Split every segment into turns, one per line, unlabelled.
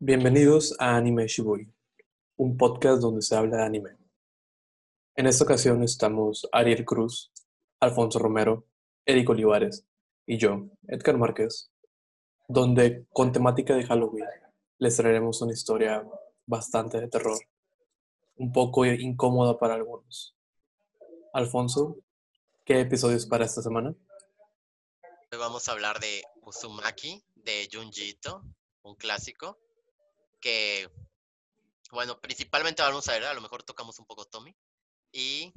Bienvenidos a Anime Shibui, un podcast donde se habla de anime. En esta ocasión estamos Ariel Cruz, Alfonso Romero, Eric Olivares y yo, Edgar Márquez, donde con temática de Halloween les traeremos una historia bastante de terror, un poco incómoda para algunos. Alfonso, ¿qué episodios para esta semana?
Hoy vamos a hablar de Uzumaki de Junji Ito, un clásico bueno, principalmente vamos a ver, a lo mejor tocamos un poco Tommy. Y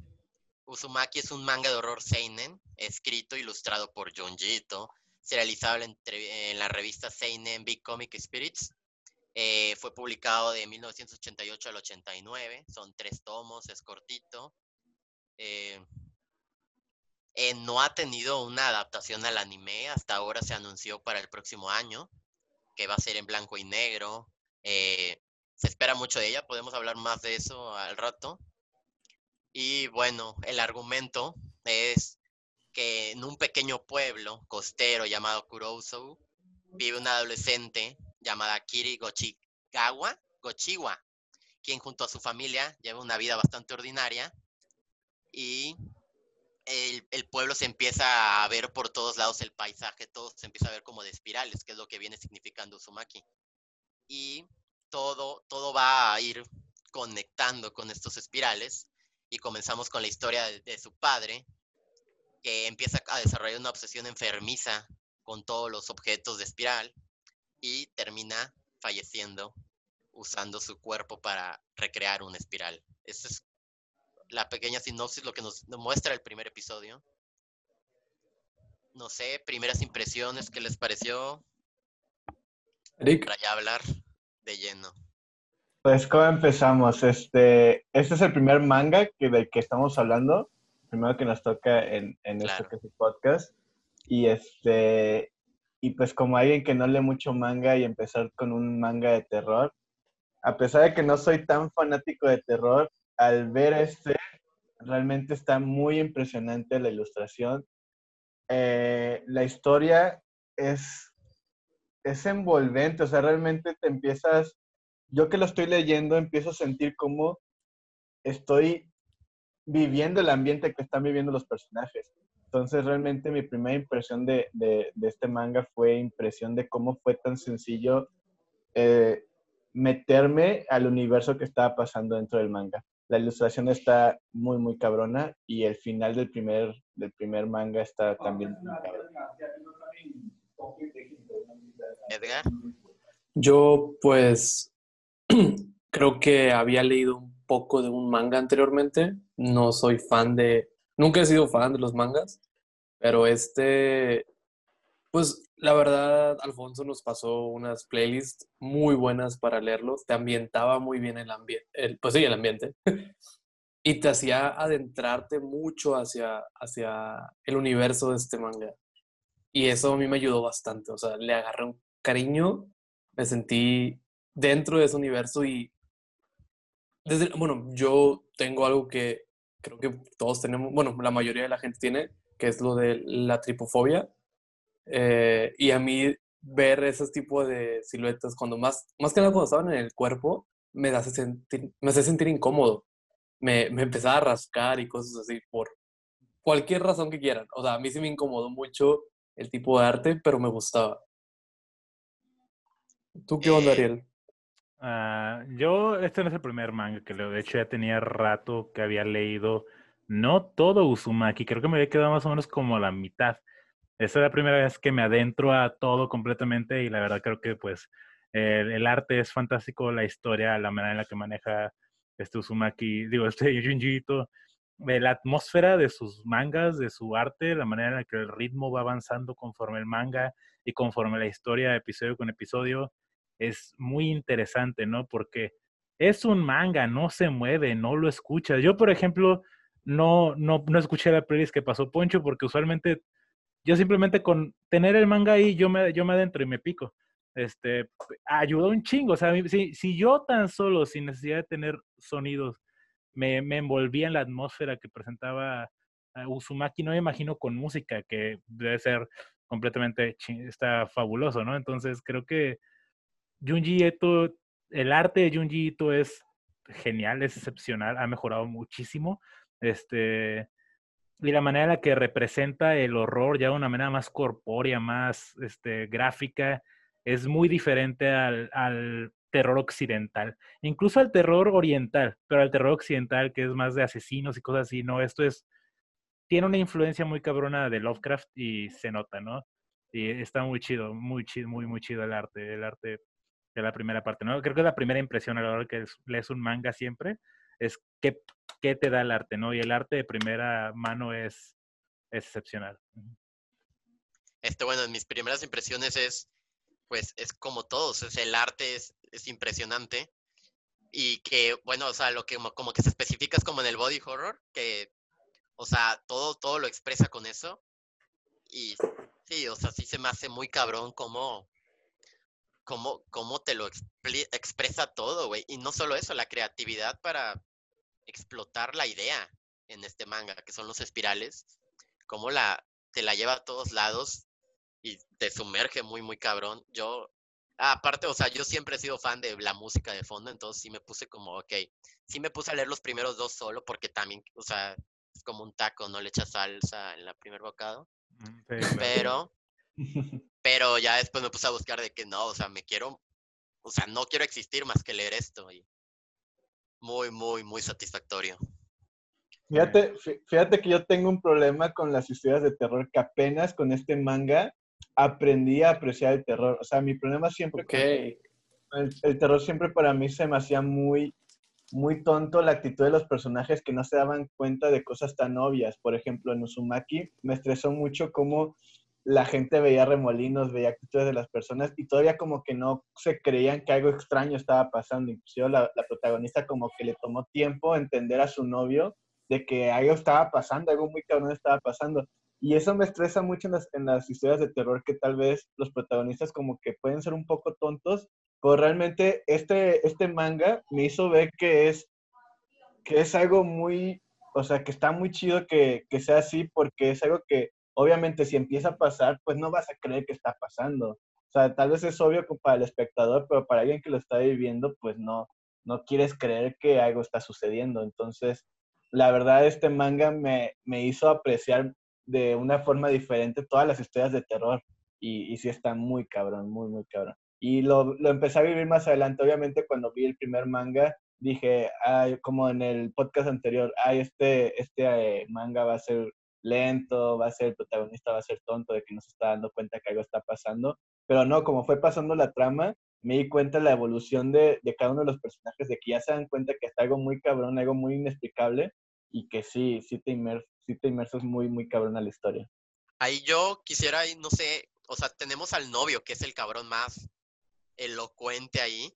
Uzumaki es un manga de horror seinen, escrito e ilustrado por Junji Ito, serializable en, en la revista Seinen Big Comic Spirits. Eh, fue publicado de 1988 al 89, son tres tomos, es cortito. Eh, eh, no ha tenido una adaptación al anime, hasta ahora se anunció para el próximo año, que va a ser en blanco y negro. Eh, se espera mucho de ella, podemos hablar más de eso al rato. Y bueno, el argumento es que en un pequeño pueblo costero llamado Kurousou vive una adolescente llamada Kiri Gochigawa, Gochiwa, quien junto a su familia lleva una vida bastante ordinaria y el, pueblo se empieza a ver por todos lados el paisaje, todo se empieza a ver como de espirales, que es lo que viene significando Uzumaki. Y todo, todo va a ir conectando con estos espirales y comenzamos con la historia de, su padre, que empieza a desarrollar una obsesión enfermiza con todos los objetos de espiral y termina falleciendo usando su cuerpo para recrear una espiral. Esa es la pequeña sinopsis, lo que nos muestra el primer episodio. No sé, primeras impresiones, ¿qué les pareció?
Eric.
Para ya hablar de lleno.
Pues, ¿cómo empezamos? Este, este es el primer manga que, del que estamos hablando, primero que nos toca en, en este podcast. Y este, y pues como alguien que no lee mucho manga y empezar con un manga de terror, a pesar de que no soy tan fanático de terror, al ver este, realmente está muy impresionante la ilustración. Eh, la historia es, es envolvente, o sea, realmente te empiezas, yo que lo estoy leyendo, empiezo a sentir como estoy viviendo el ambiente que están viviendo los personajes. Entonces, realmente mi primera impresión de, de, este manga fue impresión de cómo fue tan sencillo eh, meterme al universo que estaba pasando dentro del manga. La ilustración está muy, muy cabrona y el final del primer, del primer manga está también muy
Edgar.
Yo, pues, creo que había leído un poco de un manga anteriormente. No soy fan de. Nunca he sido fan de los mangas, pero este pues la verdad, Alfonso nos pasó unas playlists muy buenas para leerlos. Te ambientaba muy bien el ambiente, pues sí, el ambiente. y te hacía adentrarte mucho hacia, hacia el universo de este manga. Y eso a mí me ayudó bastante. O sea, le agarré un cariño, me sentí dentro de ese universo y desde, bueno, yo tengo algo que creo que todos tenemos, bueno, la mayoría de la gente tiene, que es lo de la tripofobia eh, y a mí ver esos tipos de siluetas, cuando más, más que nada cuando estaban en el cuerpo, me hace sentir, me hace sentir incómodo. Me, me empezaba a rascar y cosas así por cualquier razón que quieran. O sea, a mí sí me incomodó mucho el tipo de arte, pero me gustaba. ¿Tú qué onda, eh, Ariel?
Uh, yo, este no es el primer manga que leo. De hecho, ya tenía rato que había leído, no todo Uzumaki, creo que me había quedado más o menos como la mitad. Esta es la primera vez que me adentro a todo completamente y la verdad creo que pues el, arte es fantástico, la historia, la manera en la que maneja este Uzumaki, digo, este Junjiito, la atmósfera de sus mangas, de su arte, la manera en la que el ritmo va avanzando conforme el manga y conforme la historia, episodio con episodio, es muy interesante, ¿no? Porque es un manga, no se mueve, no lo escuchas. Yo, por ejemplo, no, no, no escuché la playlist que pasó Poncho porque usualmente yo simplemente con tener el manga ahí, yo me, yo me adentro y me pico. Este, ayudó un chingo. O sea, si, si yo tan solo, sin necesidad de tener sonidos, me, me envolvía en la atmósfera que presentaba Uzumaki, no me imagino con música, que debe ser completamente, está fabuloso, ¿no? Entonces creo que Junji Ito, el arte de Junji Ito es genial, es excepcional, ha mejorado muchísimo. Este, y la manera en la que representa el horror ya de una manera más corpórea, más este, gráfica, es muy diferente al, al, terror occidental, incluso al terror oriental, pero al terror occidental que es más de asesinos y cosas así, no, esto es, tiene una influencia muy cabrona de Lovecraft y se nota, ¿no? Y está muy chido, muy chido, muy, muy chido el arte, el arte de la primera parte, ¿no? Creo que la primera impresión a la hora que lees un manga siempre es qué, qué te da el arte, ¿no? Y el arte de primera mano es, excepcional.
Este, bueno, mis primeras impresiones es, pues, es como todos, es el arte es, es impresionante y que, bueno, o sea, lo que como que se especifica es como en el body horror, que, o sea, todo, todo lo expresa con eso y sí, o sea, sí se me hace muy cabrón como cómo, cómo te lo expresa todo, güey. Y no solo eso, la creatividad para explotar la idea en este manga, que son los espirales, cómo la, te la lleva a todos lados y te sumerge muy, muy cabrón. Yo, aparte, o sea, yo siempre he sido fan de la música de fondo, entonces sí me puse como, ok, sí me puse a leer los primeros dos solo, porque también, o sea, es como un taco, no le echas salsa en la primer bocado. Mm, pero Pero ya después me puse a buscar de que no, o sea, me quiero, o sea, no quiero existir más que leer esto. Y muy, muy, muy satisfactorio.
Fíjate, fíjate que yo tengo un problema con las historias de terror que apenas con este manga aprendí a apreciar el terror. O sea, mi problema siempre...
Okay.
El, el, terror siempre para mí se me hacía muy, muy tonto la actitud de los personajes que no se daban cuenta de cosas tan obvias. Por ejemplo, en Uzumaki me estresó mucho cómo la gente veía remolinos, veía actitudes de las personas y todavía como que no se creían que algo extraño estaba pasando. Incluso la, la protagonista como que le tomó tiempo entender a su novio de que algo estaba pasando, algo muy cabrón estaba pasando. Y eso me estresa mucho en las, en las historias de terror, que tal vez los protagonistas como que pueden ser un poco tontos, pero realmente este, este manga me hizo ver que es, que es algo muy, o sea, que está muy chido que, que sea así, porque es algo que obviamente si empieza a pasar, pues no vas a creer que está pasando. O sea, tal vez es obvio para el espectador, pero para alguien que lo está viviendo, pues no, no quieres creer que algo está sucediendo. Entonces, la verdad, este manga me, me hizo apreciar de una forma diferente todas las historias de terror. Y, y sí está muy cabrón, muy, muy cabrón. Y lo, lo, empecé a vivir más adelante. Obviamente, cuando vi el primer manga, dije, ay, como en el podcast anterior, ay, este, este eh, manga va a ser lento, va a ser el protagonista, va a ser tonto de que no se está dando cuenta que algo está pasando. Pero no, como fue pasando la trama, me di cuenta de la evolución de, de, cada uno de los personajes, de que ya se dan cuenta que está algo muy cabrón, algo muy inexplicable y que sí, sí te, inmer sí te inmersas muy, muy cabrón a la historia.
Ahí yo quisiera, no sé, o sea, tenemos al novio, que es el cabrón más elocuente ahí.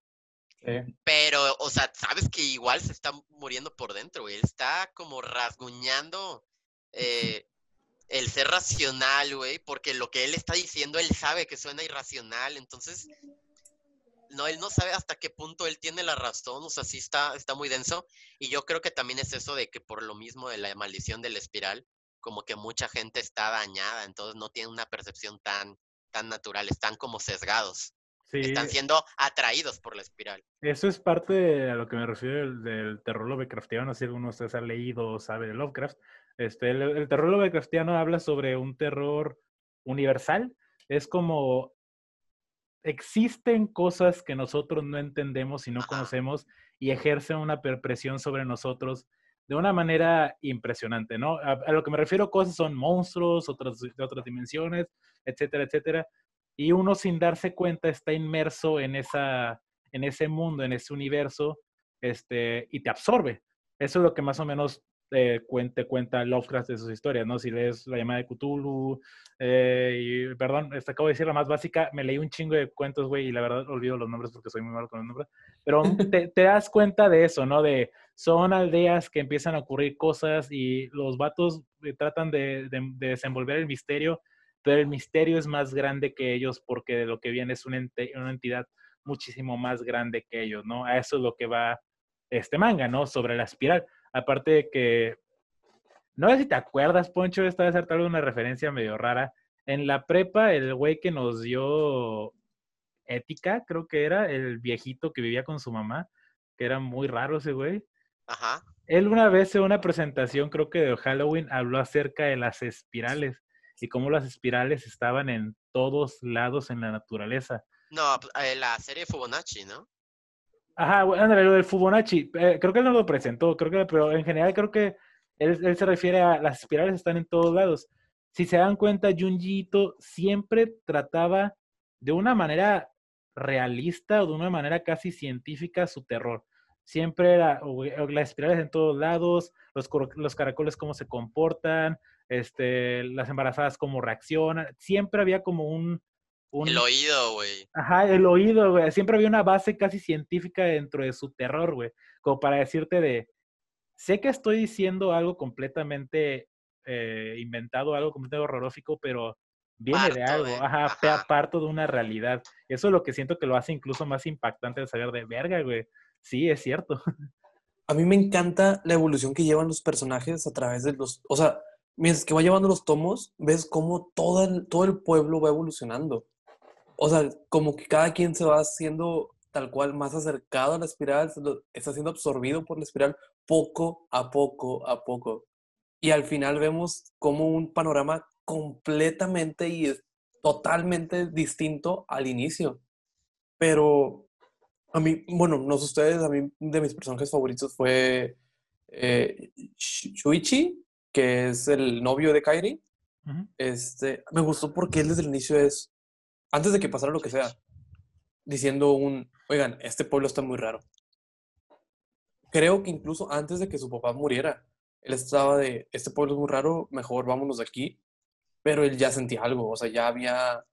Pero, o sea, sabes que igual se está muriendo por dentro, güey. Él está como rasguñando eh, el ser racional, güey, porque lo que él está diciendo, él sabe que suena irracional, entonces, no, él no sabe hasta qué punto él tiene la razón, o sea, sí está, está muy denso, y yo creo que también es eso de que por lo mismo de la maldición del espiral, como que mucha gente está dañada, entonces no tiene una percepción tan, tan natural, están como sesgados. Están siendo atraídos por la espiral.
Eso es parte de a lo que me refiero del, terror Lovecraftiano. Si alguno de ustedes ha leído o sabe de Lovecraft. Este, el, el terror Lovecraftiano habla sobre un terror universal. Es como existen cosas que nosotros no entendemos y no conocemos y ejercen una presión sobre nosotros de una manera impresionante, ¿no? A, a, lo que me refiero, cosas son monstruos, otras de otras dimensiones, etcétera, etcétera y uno sin darse cuenta está inmerso en, esa, en ese mundo, en ese universo, este, y te absorbe. Eso es lo que más o menos eh, cuenta, cuenta Lovecraft de sus historias, ¿no? Si lees La llamada de Cthulhu, eh, y perdón, esta acabo de decir la más básica, me leí un chingo de cuentos, güey, y la verdad olvido los nombres porque soy muy malo con los nombres, pero te, te, das cuenta de eso, ¿no? De son aldeas que empiezan a ocurrir cosas y los vatos eh, tratan de, de, de desenvolver el misterio pero el misterio es más grande que ellos porque de lo que viene es una, entidad muchísimo más grande que ellos, ¿no? A eso es lo que va este manga, ¿no? Sobre la espiral. Aparte de que, no sé si te acuerdas, Poncho, esta vez tal vez una referencia medio rara. En la prepa, el güey que nos dio Ética, creo que era, el viejito que vivía con su mamá, que era muy raro ese güey.
Ajá.
Él una vez en una presentación, creo que de Halloween, habló acerca de las espirales y cómo las espirales estaban en todos lados en la naturaleza.
No, pues, eh, la serie Fibonacci, ¿no?
Ajá, bueno, lo del Fibonacci, eh, creo que él no lo presentó, creo que, pero en general creo que él, se refiere a las espirales están en todos lados. Si se dan cuenta, Junjiito siempre trataba de una manera realista o de una manera casi científica su terror. Siempre era las espirales en todos lados, los, los caracoles cómo se comportan, este, las embarazadas cómo reaccionan. Siempre había como un,
El oído, güey.
Ajá, el oído, güey. Siempre había una base casi científica dentro de su terror, güey. Como para decirte de, sé que estoy diciendo algo completamente eh, inventado, algo completamente horrorífico, pero viene de algo, ajá, ajá, parto de una realidad. Eso es lo que siento que lo hace incluso más impactante de saber de verga, güey. Sí, es cierto.
A mí me encanta la evolución que llevan los personajes a través de los, o sea, mientras que va llevando los tomos, ves cómo todo el, todo el pueblo va evolucionando. O sea, como que cada quien se va haciendo tal cual más acercado a la espiral, está siendo absorbido por la espiral poco a poco a poco. Y al final vemos como un panorama completamente y totalmente distinto al inicio. Pero a mí, bueno, no sé ustedes, a mí de mis personajes favoritos fue eh, Shuichi, que es el novio de Kairi. este, me gustó porque él desde el inicio es, antes de que pasara lo que sea, diciendo un, oigan, este pueblo está muy raro. Creo que incluso antes de que su papá muriera, él estaba de, este pueblo es muy raro, mejor vámonos de aquí. Pero él ya sentía algo, o sea, ya había,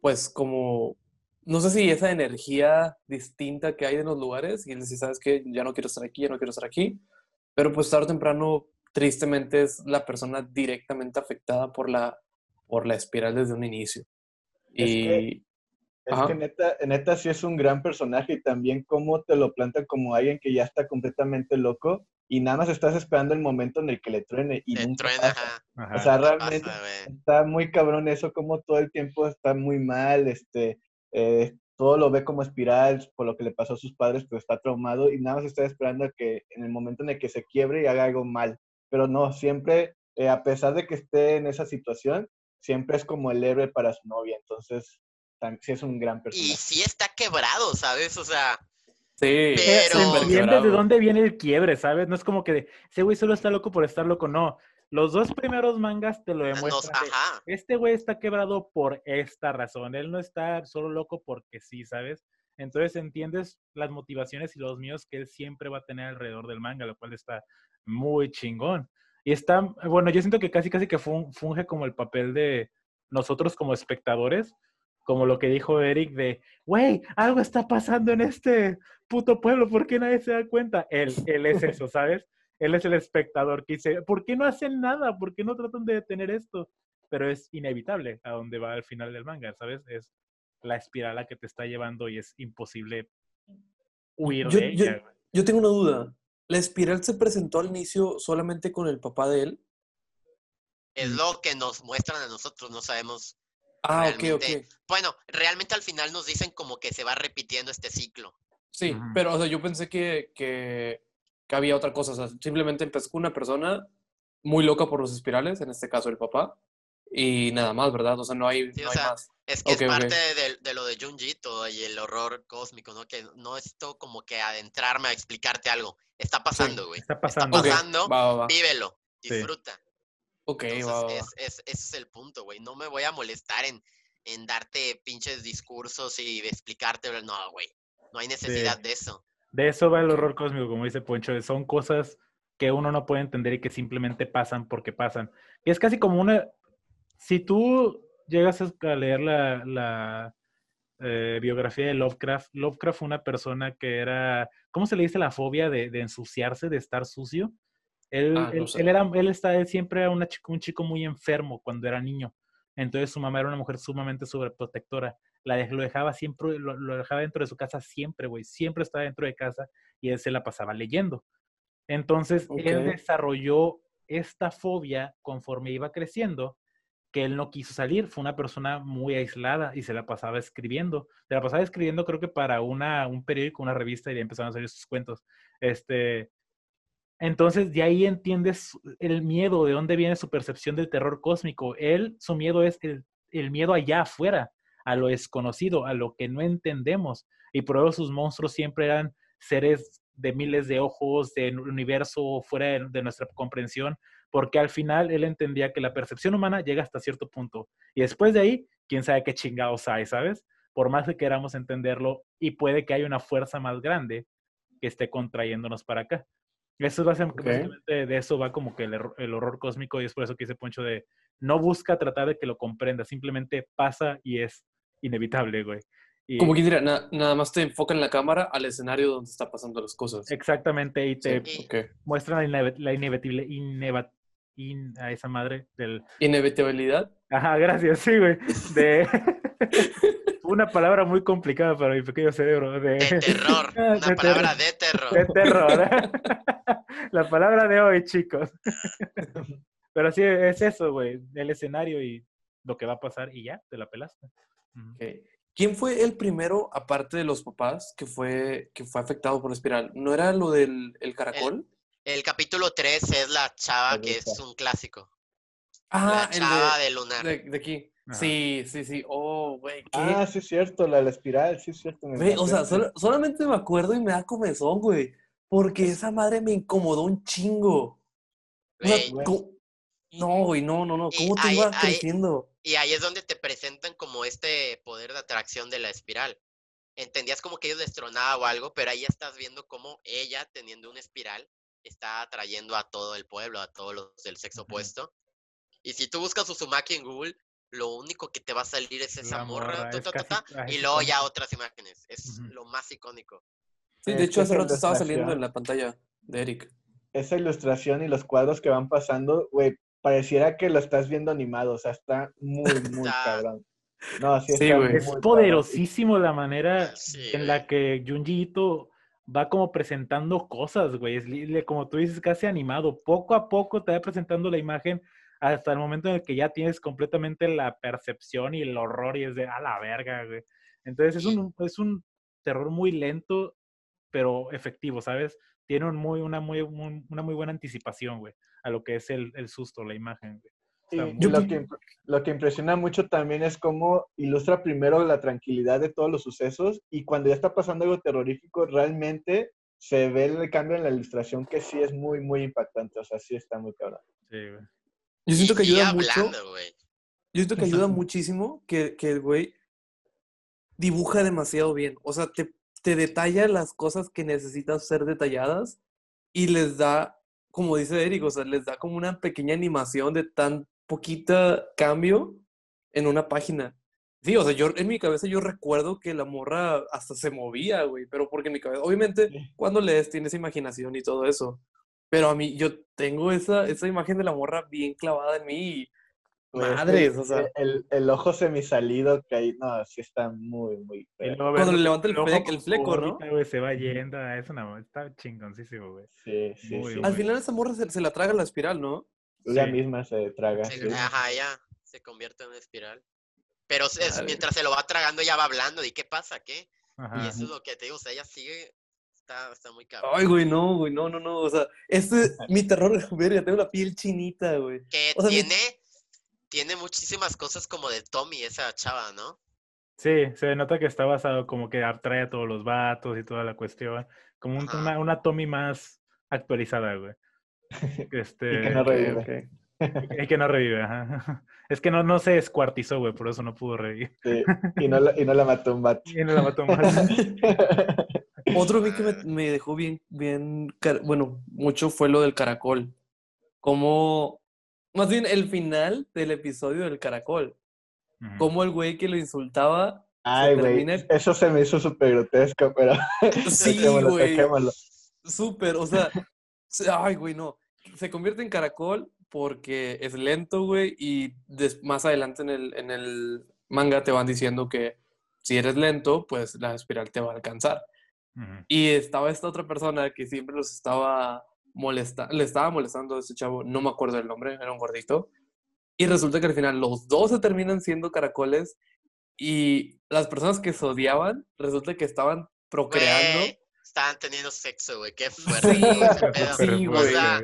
pues como, no sé si esa energía distinta que hay en los lugares, y él decía, ¿sabes qué? Ya no quiero estar aquí, ya no quiero estar aquí. Pero pues tarde o temprano, tristemente, es la persona directamente afectada por la, por la espiral desde un inicio. y...
Es que neta, neta sí es un gran personaje y también cómo te lo plantan como alguien que ya está completamente loco y nada más estás esperando el momento en el que le truene y le truena, O sea, realmente está muy cabrón eso, como todo el tiempo está muy mal, este, eh, todo lo ve como espiral por lo que le pasó a sus padres, pero está traumado y nada más está esperando que en el momento en el que se quiebre y haga algo mal. Pero no, siempre, eh, a pesar de que esté en esa situación, siempre es como el héroe para su novia. Entonces, sí es un gran personaje.
Y sí está quebrado, ¿sabes? O sea.
Sí,
pero. de dónde viene el quiebre, ¿sabes? No es como que de, ese güey solo está loco por estar loco, no. Los dos primeros mangas te lo demuestran. este güey está quebrado por esta razón. Él no está solo loco porque sí, ¿sabes? Entonces entiendes las motivaciones y los míos que él siempre va a tener alrededor del manga, lo cual está muy chingón. Y está, bueno, yo siento que casi, casi que funge como el papel de nosotros como espectadores, como lo que dijo Eric de, güey, algo está pasando en este puto pueblo, ¿por qué nadie se da cuenta? Él, él es eso, ¿sabes? Él es el espectador que dice, ¿por qué no hacen nada? ¿Por qué no tratan de detener esto? Pero es inevitable a donde va al final del manga, ¿sabes? Es la espiral a que te está llevando y es imposible huir de ella.
Yo, yo tengo una duda. ¿La espiral se presentó al inicio solamente con el papá de él?
Es lo que nos muestran a nosotros, no sabemos
Ah, ok, ok.
Bueno, realmente al final nos dicen como que se va repitiendo este ciclo.
Sí, pero o sea, yo pensé que, que, había otra cosa. O sea, simplemente empezó con una persona muy loca por los espirales, en este caso el papá, y nada más, ¿verdad? O sea, no hay, más.
Es que es parte de, lo de Junjito y el horror cósmico, ¿no? Que no esto como que adentrarme a explicarte algo. Está pasando, güey.
está pasando.
Está pasando, vívelo, disfruta.
Ok,
Entonces, es, ese es el punto, güey. No me voy a molestar en, en darte pinches discursos y explicarte. No, güey. No hay necesidad de, eso.
De eso va el horror cósmico, como dice Poncho. Son cosas que uno no puede entender y que simplemente pasan porque pasan. Y es casi como una... Si tú llegas a leer la, la eh, biografía de Lovecraft, Lovecraft fue una persona que era, ¿cómo se le dice la fobia de, de ensuciarse, de estar sucio? Él, ah, él, era, él, está, siempre era una chico, un chico muy enfermo cuando era niño. Entonces su mamá era una mujer sumamente sobreprotectora. La lo dejaba siempre, lo, dejaba dentro de su casa siempre, güey. Siempre estaba dentro de casa y él se la pasaba leyendo. Entonces él desarrolló esta fobia conforme iba creciendo que él no quiso salir, fue una persona muy aislada y se la pasaba escribiendo. Se la pasaba escribiendo creo que para una, un periódico, una revista y ya empezaron a salir sus cuentos. Este, entonces, de ahí entiendes el miedo, de dónde viene su percepción del terror cósmico. Él, su miedo es el, el miedo allá afuera, a lo desconocido, a lo que no entendemos. Y por eso sus monstruos siempre eran seres de miles de ojos, del universo fuera de, nuestra comprensión, porque al final él entendía que la percepción humana llega hasta cierto punto. Y después de ahí, quién sabe qué chingados hay, ¿sabes? Por más que queramos entenderlo, y puede que haya una fuerza más grande que esté contrayéndonos para acá. Eso va a ser, de eso va como que el, el, horror cósmico y es por eso que ese Poncho de no busca tratar de que lo comprenda, simplemente pasa y es inevitable, güey.
Como que diría, nada más te enfoca en la cámara al escenario donde está pasando las cosas.
Exactamente, y te muestra la, inevitable, a esa madre del...
¿Inevitabilidad?
Ajá, gracias, sí, güey. De... una palabra muy complicada para mi pequeño cerebro.
De, terror. Una palabra de terror.
De terror. La palabra de hoy, chicos. Pero sí, es eso, güey. El escenario y lo que va a pasar y ya, te la pelaste.
¿Quién fue el primero, aparte de los papás, que fue, que fue afectado por la espiral? ¿No era lo del el caracol?
El, capítulo 3 es la chava, que es un clásico. Ah, la chava de, lunar.
De, aquí. Sí, sí, sí. Oh, güey.
Ah, sí es cierto, la, la espiral, sí es cierto.
o sea, solamente me acuerdo y me da comezón, güey. Porque esa madre me incomodó un chingo. no, güey, no, no, no. ¿Cómo te iba creciendo?
Y ahí es donde te presentan como este poder de atracción de la espiral. Entendías como que ellos destronaba o algo, pero ahí estás viendo cómo ella, teniendo una espiral, está atrayendo a todo el pueblo, a todos los del sexo opuesto. Y si tú buscas Uzumaki en Google, lo único que te va a salir es esa morra, y luego ya otras imágenes. Es lo más icónico.
Sí, de hecho hace rato estaba saliendo en la pantalla de Eric.
Esa ilustración y los cuadros que van pasando, güey, pareciera que lo estás viendo animado, o sea, está muy, muy cabrón.
No, sí, sí Es poderosísimo la manera en la que Junji va como presentando cosas, güey. Es como tú dices, casi animado. Poco a poco te va presentando la imagen hasta el momento en el que ya tienes completamente la percepción y el horror y es de a la verga, güey. Entonces es un, es un terror muy lento, pero efectivo, ¿sabes? Tiene un muy, una, muy, una muy buena anticipación, güey a lo que es el, el susto, la imagen.
Lo, que, lo que impresiona mucho también es cómo ilustra primero la tranquilidad de todos los sucesos y cuando ya está pasando algo terrorífico, realmente se ve el cambio en la ilustración que sí es muy, muy impactante. O sea, sí está muy cabrón. Sí,
güey. Yo siento que ayuda mucho. Yo siento que ayuda muchísimo que, que el güey dibuja demasiado bien. O sea, te, te detalla las cosas que necesitan ser detalladas y les da como dice Eric, o sea, les da como una pequeña animación de tan poquita cambio en una página. Sí, o sea, yo en mi cabeza yo recuerdo que la morra hasta se movía, güey, pero porque en mi cabeza, obviamente, cuando lees tienes imaginación y todo eso, pero a mí yo tengo esa, esa imagen de la morra bien clavada en mí y Madres, o sea.
El, el, ojo semisalido que ahí, no, sí está muy, muy
Cuando le levanta el, el fleco, ¿no?
se va yendo, es una, está chingoncísimo, güey.
Sí, sí, sí.
Al final esa morra se, la traga la espiral, ¿no?
Ella misma se traga.
Ajá, ya, se convierte en una espiral. Pero mientras se lo va tragando, ella va hablando, ¿y qué pasa? ¿Qué? Y eso es lo que te digo, o sea, ella sigue Está, está, muy cabrón.
Ay, güey, no, güey, no, no, no. O sea, este, mi terror, verga, tengo la piel chinita, güey.
Que tiene, tiene muchísimas cosas como de Tommy, esa chava, ¿no?
Sí, se nota que está basado como que atrae a todos los vatos y toda la cuestión. Como una, una, Tommy más actualizada, güey. Este,
y que no revive.
Y que no revive, ajá. Es que no, no se escuartizó, güey, por eso no pudo revivir.
Sí, y no, la, y no la mató un vato.
Y no la mató un vato.
Otro vi que me, me, dejó bien, bien, bueno, mucho fue lo del caracol. Como más bien el final del episodio del caracol. Como el güey que lo insultaba.
Ay, güey. Eso se me hizo súper grotesco, pero.
Sí, güey. Súper, o sea. Ay, güey, no. Se convierte en caracol porque es lento, güey. Y más adelante en el, en el manga te van diciendo que si eres lento, pues la espiral te va a alcanzar. Y estaba esta otra persona que siempre los estaba molesta, le estaba molestando a ese chavo, no me acuerdo el nombre, era un gordito. Y resulta que al final los dos se terminan siendo caracoles y las personas que se odiaban resulta que estaban procreando.
Estaban teniendo sexo, güey. Qué fuerte.
sí,
O
güey.
sea,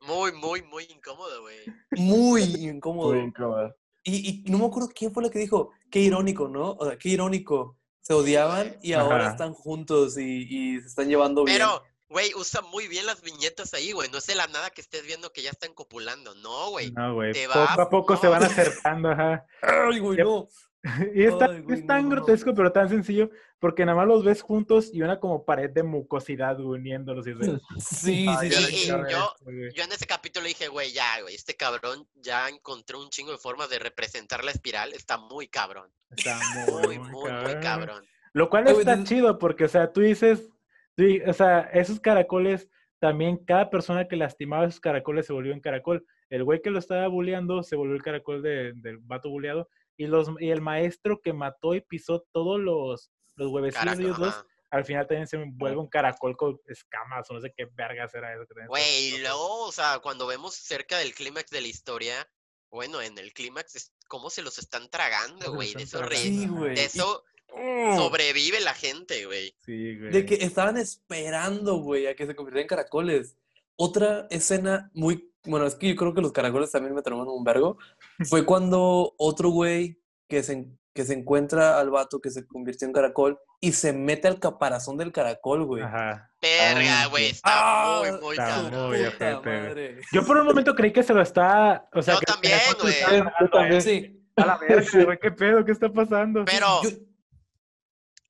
muy, muy, muy incómodo, güey.
Muy incómodo.
Muy incómodo.
Y, y no me acuerdo quién fue la que dijo, qué irónico, ¿no? O sea, qué irónico. Se odiaban y ahora
Ajá.
están juntos y, y se están llevando bien.
Pero, güey, usa muy bien las viñetas ahí, güey. No es de la nada que estés viendo que ya están copulando. No, güey.
No, güey. Poco a poco se van acercando, ajá.
Ay, güey, no.
Y es tan,
Ay, güey,
es tan
no, no.
grotesco, pero tan sencillo, porque nada más los ves juntos y una como pared de mucosidad uniéndolos. Y de,
Sí,
"Ay,
sí,
y-
sí.
y yo-
esto, güey".
Yo en ese capítulo dije, güey, ya, güey, este cabrón ya encontró un chingo de formas de representar la espiral. Está muy cabrón.
Está
Muy, muy, muy cabrón.
Lo cual
Ay,
está chido porque, o sea, tú dices, tú o sea, esos caracoles, también cada persona que lastimaba esos caracoles se volvió en caracol. El güey que lo estaba bulleando se volvió el caracol de- del vato bulleado. Y, los, y el maestro que mató y pisó todos los, los huevecillos de
Carajo,
ellos dos,
ajá.
al final también se vuelve un caracol con escamas o no sé qué vergas era eso. que
Güey, y luego, o sea, cuando vemos cerca del clímax de la historia, bueno, en el clímax es cómo se los están tragando, güey. De eso, re-
Sí,
de eso
Mm.
sobrevive la gente, güey.
Sí, güey.
De que estaban esperando, güey, a que se convirtieran en caracoles. Otra escena muy, bueno, es que yo creo que los caracoles también me trauman un vergo. Fue cuando otro güey que se, que se encuentra al vato que se convirtió en caracol y se mete al caparazón del caracol, güey.
Ajá.
Verga,
Ah,
güey, está
Ah,
muy, muy
está
cabrón.
muy
Puta madre.
Yo por un momento creí que se lo está. O sea,
Yo
que-
también, güey.
Sí, yo
a él.
también.
Sí,
A la verga,
Sí.
güey, ¿qué pedo? ¿Qué está pasando?
Pero
yo-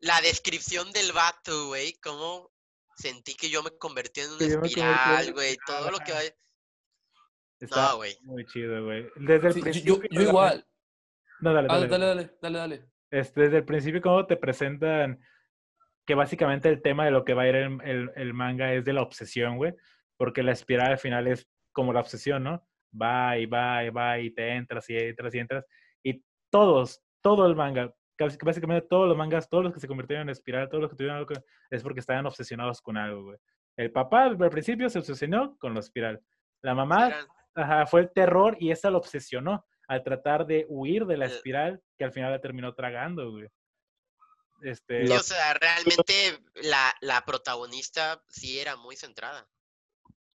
la descripción del vato, güey, cómo sentí que yo me convertí en
en
espiral, güey, todo lo que vaya.
Está
No, güey.
muy chido, güey. Desde el
sí,
principio.
yo, yo igual.
No, dale,
Ah,
dale.
dale, dale, dale, dale.
Este, desde el principio, cuando te presentan que básicamente el tema de lo que va a ir el, el- el manga es de la obsesión, güey. Porque la espiral al final es como la obsesión, ¿no? Va y va y va y te entras y entras y entras. Y todos, todo el manga, básicamente todos los mangas, todos los que se convirtieron en espiral, todos los que tuvieron algo, que- es porque estaban obsesionados con algo, güey. El papá al principio se obsesionó con la espiral. La mamá Ajá, fue el terror y esa lo obsesionó al tratar de huir de la
El-
espiral que al final la terminó tragando, güey. Este,
Sí, o sea, realmente la, la protagonista sí era muy centrada.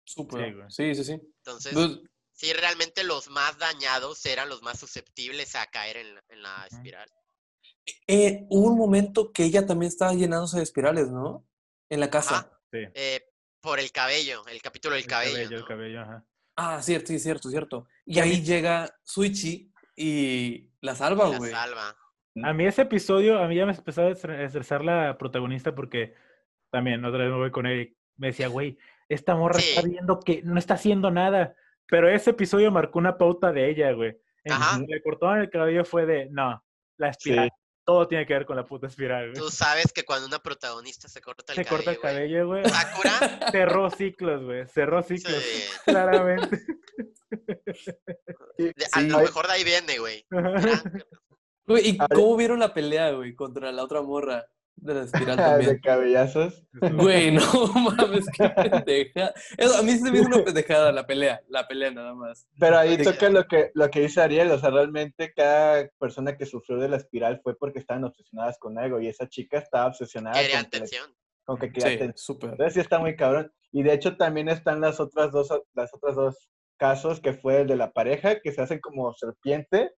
Súper.
Sí, güey.
Sí, sí, sí.
Entonces,
Pues,
sí, realmente los más dañados eran los más susceptibles a caer en la, en la espiral.
Eh, hubo un momento que ella también estaba llenándose de espirales, ¿no? En la casa.
Ajá.
sí,
Eh, por el cabello, el capítulo del
el
cabello.
cabello, el cabello, ajá.
Ah, cierto, sí, cierto, cierto. Y ahí llega Suichi y la salva,
La
güey.
salva.
A mí ese episodio, a mí ya me empezó a estre- a estresar la protagonista porque también otra vez me voy con él. Me decía, güey, esta morra está viendo que no está haciendo nada. Pero ese episodio marcó una pauta de ella, güey. Le cortaron el cabello fue de, no, la espiral. Todo tiene que ver con la puta espiral, güey.
Tú sabes que cuando una protagonista se corta el
Se corta el
cabello, güey,
cabello.
Sakura,
Cerró ciclos, güey. Cerró ciclos.
sí,
Claramente.
A lo mejor de ahí viene, güey.
Güey, ¿y cómo vieron la pelea, güey, contra la otra morra de la espiral
de
también?
cabellazos.
Güey, no mames, qué pendeja. Eso, a mí se me hizo una pendejada la pelea, la pelea nada más.
Pero ahí
Sí.
toca lo que, lo que dice Ariel, o sea, realmente cada persona que sufrió de la espiral fue porque estaban obsesionadas con algo y esa chica estaba obsesionada
Quería
con que,
atención.
con que quería
Sí,
atención.
súper.
Entonces sí está muy cabrón. Y de hecho también están las otras dos, las otras dos casos, que fue el de la pareja, que se hacen como serpiente,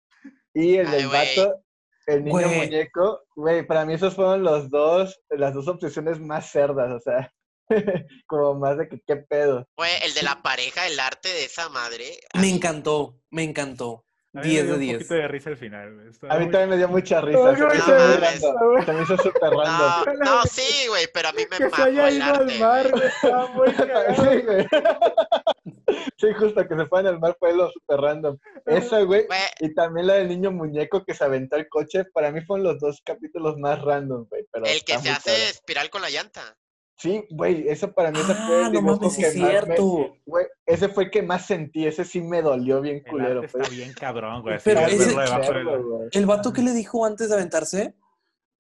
y el
Ay,
del
güey.
vato, el niño
Güey.
muñeco. Güey, para mí esos fueron los dos, las dos obsesiones más cerdas, o sea, como más de que qué pedo.
Güey, el de la pareja, el arte de esa madre.
Me encantó, me encantó.
A mí me
10
dio
de
un
10.
poquito de risa al final. Estaba
A mí
muy-
también me dio mucha risa. Se
no
random, Se me hizo súper
No,
random.
no, sí, güey, pero a mí me
Que se
mamó
haya
el
ido
arte.
al mar. Estaba muy.
Sí, güey. Sí, justo que se fueran al mar fue lo súper random. Esa, güey, y también la del niño muñeco que se aventó el coche, para mí fueron los dos capítulos más random, güey. Pero
el que se hace espiral con la llanta.
Sí, güey, eso para mí ese fue
Ah,
el
no mames, sí
que
es
más me-
cierto.
güey, ese fue el que más sentí, ese sí me dolió bien
El
culero.
arte
Fue
está bien cabrón, güey.
Pero
de
ese-. ¿El vato que le dijo antes de aventarse?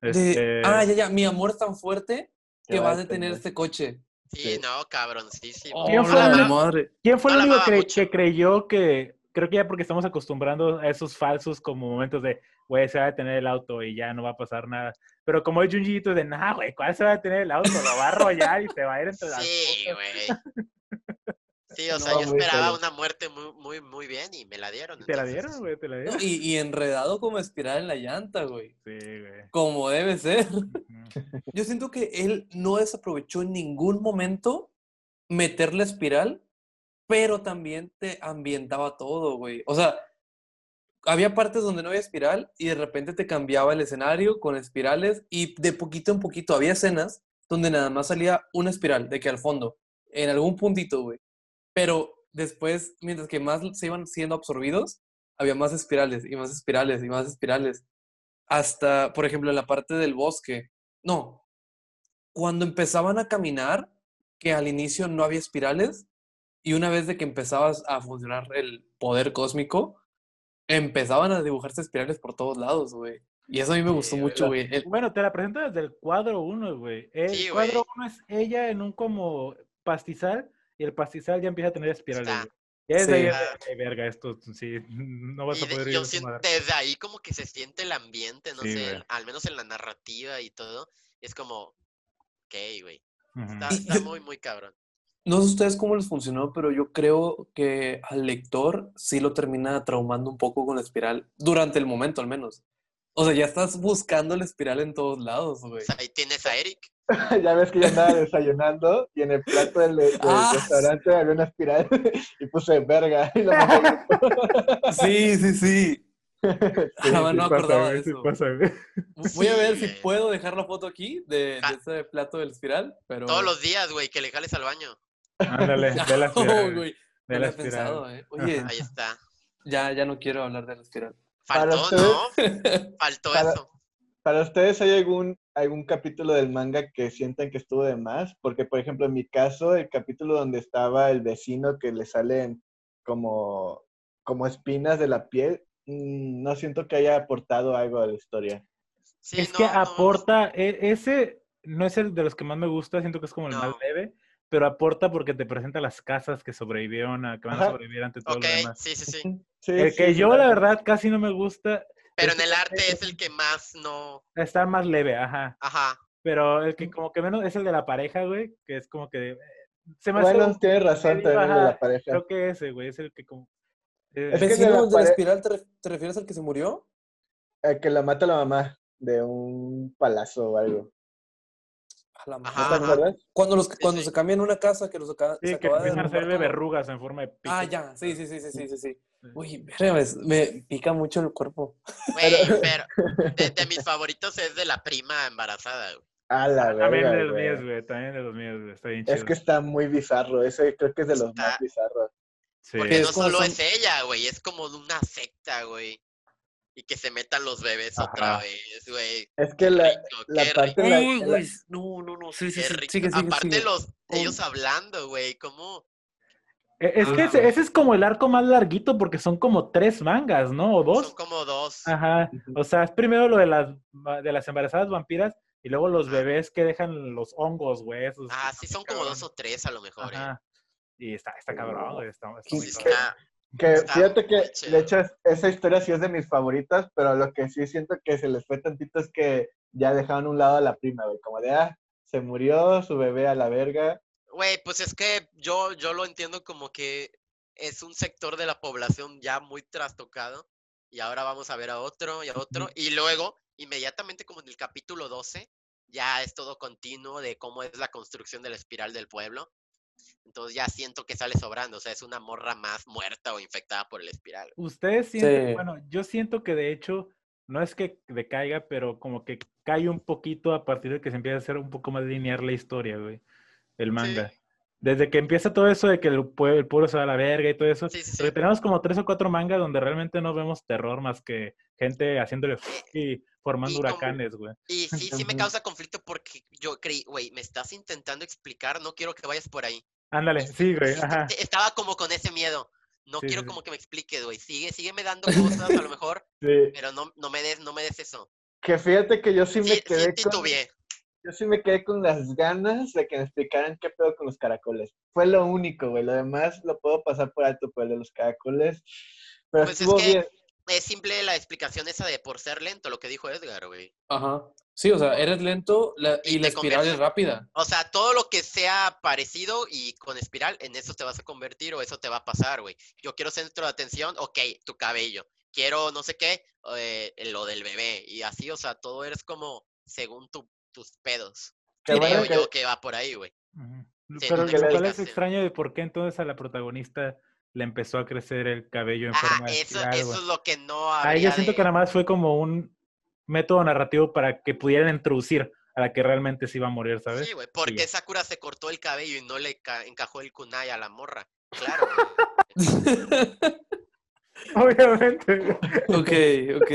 De,
Este,
ah, ya, ya, mi amor es tan fuerte que
Que
va
va
a detener este coche.
Sí,
Sí.
no, cabroncísimo.
Oh,
¿Quién fue
la
el-
madre.
¿Quién fue el
no
único que creyó que creo que ya porque estamos acostumbrando a esos falsos como momentos de, güey, se va a detener el auto y ya no va a pasar nada. Pero como es Junji de, nah, güey, ¿cuál se va a detener el auto? Lo va a arrollar y se va a ir entre las
Sí, güey. Sí, o sea, yo esperaba una muerte muy, muy, muy bien y me la dieron.
Te la dieron, güey, te la dieron.
y, y, enredado como espiral en la llanta, güey.
Sí, güey.
Como debe ser. Yo siento que él no desaprovechó en ningún momento meter la espiral, pero también te ambientaba todo, güey. O sea, había partes donde no había espiral y de repente te cambiaba el escenario con espirales y de poquito en poquito había escenas donde nada más salía una espiral de que al fondo, en algún puntito, güey. Pero después, mientras que más se iban siendo absorbidos, había más espirales y más espirales y más espirales. Hasta, por ejemplo, en la parte del bosque. No, cuando empezaban a caminar, que al inicio no había espirales, y una vez de que empezabas a funcionar el poder cósmico, empezaban a dibujarse espirales por todos lados, güey. Y eso a mí me gustó mucho, güey.
Bueno, te la presento desde el cuadro 1, güey. El cuadro 1 es ella en un como pastizal y el pastizal ya empieza a tener espirales. Ya es ahí de, verga, esto sí, no vas a poder
ir. Yo siento, desde ahí como que se siente el ambiente, no sé, al menos en la narrativa y todo. Es como, ok, güey. Está, muy, muy cabrón.
No sé ustedes cómo les funcionó, pero yo creo que al lector sí lo termina traumando un poco con la espiral, durante el momento al menos. O sea, ya estás buscando la espiral en todos lados, güey.
ahí tienes a Eric.
ya ves que yo andaba desayunando y en el plato del, ah, restaurante había una espiral y puse verga.
sí, sí, sí. no, no acordaba de eso. Voy a ver si puedo dejar la foto aquí de, ah. ese plato del espiral, pero...
Todos los días, güey, que le jales al baño.
Ándale, de la espiral. güey, de la
espiral. eh. Oye,
ahí está.
Ya, ya no quiero hablar de la espiral.
Faltó, ¿no? Faltó eso.
¿Para ustedes hay algún, algún capítulo del manga que sientan que estuvo de más? Porque, por ejemplo, en mi caso, el capítulo donde estaba el vecino que le salen como, como espinas de la piel, mm, no siento que haya aportado algo a la historia.
es que aporta, e, ese no es el de los que más me gusta, siento que es como el más leve, pero aporta porque te presenta las casas que sobrevivieron, a, que van a sobrevivir ante todo lo demás.
Sí, sí, sí.
el que yo, la verdad, casi no me gusta.
Pero en el arte es el que más no.
Está más leve, ajá.
Ajá.
Pero el que como que menos es el de la pareja, güey, que es como que.
Se me bueno, tienes razón también de la pareja.
Creo que ese, güey, es el que como.
Eh, ¿Es que de la, de la espiral te, refieres al que se murió?
El que la mata la mamá de un palazo o algo.
Cuando, los, cuando se cambian una casa, que los acaba,
sí, que empiezan a hacerle verrugas en forma de pico.
Ah, ya, sí, sí, sí, sí, sí, sí. sí. Uy, me pica mucho el cuerpo.
Güey, pero de, mis favoritos es de la prima embarazada, güey.
Ah, la
También de los míos, güey. También de los míos, güey. Está bien chido.
Es que está muy bizarro. Ese creo que es de los más bizarros.
Sí. Porque no solo es ella, güey. Es como de una secta, güey y que se metan los bebés otra vez, güey.
Es que la, la parte de la,
Uy, no, no, no, sí, sí, sí,
Aparte los, ellos hablando, güey, ¿cómo?
E, es que ese, ese, es como el arco más larguito porque son como tres mangas, ¿no? ¿O dos?
Son como dos.
Ajá. O sea, es primero lo de las, de las embarazadas vampiras y luego los bebés que dejan los hongos, güey.
ah, sí, son como dos o tres a lo mejor, ¿eh?
Y está, está cabrón, güey. Está,
está, que fíjate que, de hecho, esa historia sí es de mis favoritas, pero lo que sí siento que se les fue tantito es que ya dejaron un lado a la prima, güey. Como de, ah, se murió su bebé a la verga.
Güey, pues es que yo, yo lo entiendo como que es un sector de la población ya muy trastocado y ahora vamos a ver a otro y a otro. Y luego, inmediatamente como en el capítulo 12, ya es todo continuo de cómo es la construcción de la espiral del pueblo. Entonces ya siento que sale sobrando, o sea, es una morra más muerta o infectada por el espiral.
Ustedes sienten, bueno, yo siento que de hecho no es que decaiga, pero como que cae un poquito a partir de que se empieza a hacer un poco más lineal la historia, güey, el manga. Desde que empieza todo eso de que el pueblo, se va a la verga y todo eso, porque tenemos como tres o cuatro mangas donde realmente no vemos terror más que gente haciéndole y formando huracanes, güey.
Y sí, sí me causa conflicto porque yo creí, güey, me estás intentando explicar, no quiero que vayas por ahí.
Ándale, sí, güey. Ajá.
Estaba como con ese miedo. No quiero como que me explique, güey. Sigue, sígueme dando cosas a lo mejor, pero no, no, me des, no me des eso.
Que fíjate que yo sí me quedé con... Yo sí me quedé con las ganas de que me explicaran qué pedo con los caracoles. Fue lo único, güey. Lo demás lo puedo pasar por alto, pero el de los caracoles Pero
Pues es
estuvo
que-
bien.
Es simple la explicación esa de por ser lento, lo que dijo Edgar, güey.
Ajá. Sí, o sea, eres lento la-
Y
y la espiral es rápida.
O sea, todo lo que sea parecido y con espiral, en eso te vas a convertir o eso te va a pasar, güey. Yo quiero centro de atención, ok, tu cabello. Quiero no sé qué, eh, lo del bebé. Y así, o sea, todo eres como según tu- tus pedos.
Qué
Creo
bueno que-
yo que va por ahí, güey.
Pero lo cual es extraño de por qué entonces a la protagonista le empezó a crecer el cabello en forma de
eso,
espiral,
eso es lo que no
Ahí
habría
yo siento
de-
que nada más fue como un método narrativo para que pudieran introducir a la que realmente se iba a morir, ¿sabes?
Sí, güey, porque Sakura se cortó el cabello y no le ca- encajó el kunai a la morra. Claro.
Obviamente.
Ok, ok.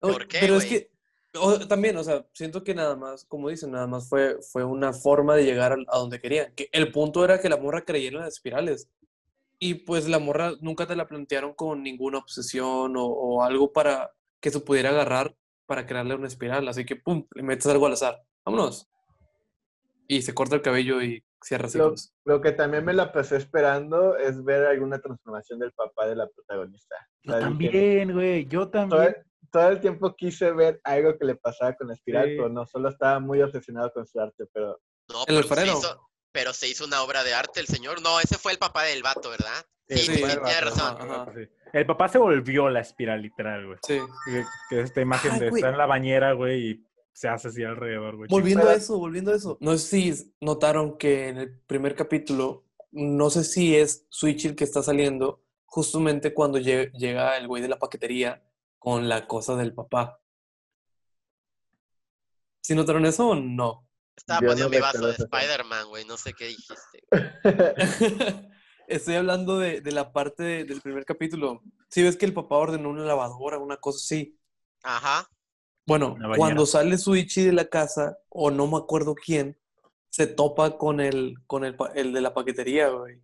¿Por qué,
Pero es que o- también, o sea, siento que nada más, como dicen, nada más fue, fue una forma de llegar a, donde querían. Que el punto era que la morra creyera en las espirales. Y pues la morra nunca te la plantearon con ninguna obsesión o, o algo para que se pudiera agarrar para crearle una espiral. Así que, pum, le metes algo al azar. Vámonos. Y se corta el cabello y cierra
Lo,
ciclos.
lo que también me la pasé esperando es ver alguna transformación del papá de la protagonista.
Yo también, güey. Yo
todo,
también.
el, todo el tiempo quise ver algo que le pasara con la espiral,
Sí.
pero no, solo estaba muy obsesionado con su arte, pero
No,
El
se,
alfarero.
hizo, pero se hizo una obra de arte el señor. No, ese fue el papá del vato, ¿verdad?
Sí,
Sí,
sí,
sí,
el
tienes
vato,
razón.
ajá.
Sí. El papá se volvió la espiral, literal, güey.
Sí.
Que, que es esta imagen
Ay,
de estar en la bañera, güey, y se hace así alrededor, güey.
Volviendo a eso, volviendo a eso. No sé si notaron que en el primer capítulo, no sé si es Switch el que está saliendo, justamente cuando lle- llega el güey de la paquetería con la cosa del papá. ¿Sí notaron eso o no?
Estaba
Yo
poniendo
no
mi vaso de. Spider-Man, güey. No sé qué dijiste.
Estoy hablando de, de la parte de- del primer capítulo. Si ves que el papá ordenó una lavadora, una cosa así.
Ajá.
Bueno, cuando sale Suichi de la casa, o no me acuerdo quién, se topa con el, con el, el de la paquetería, güey.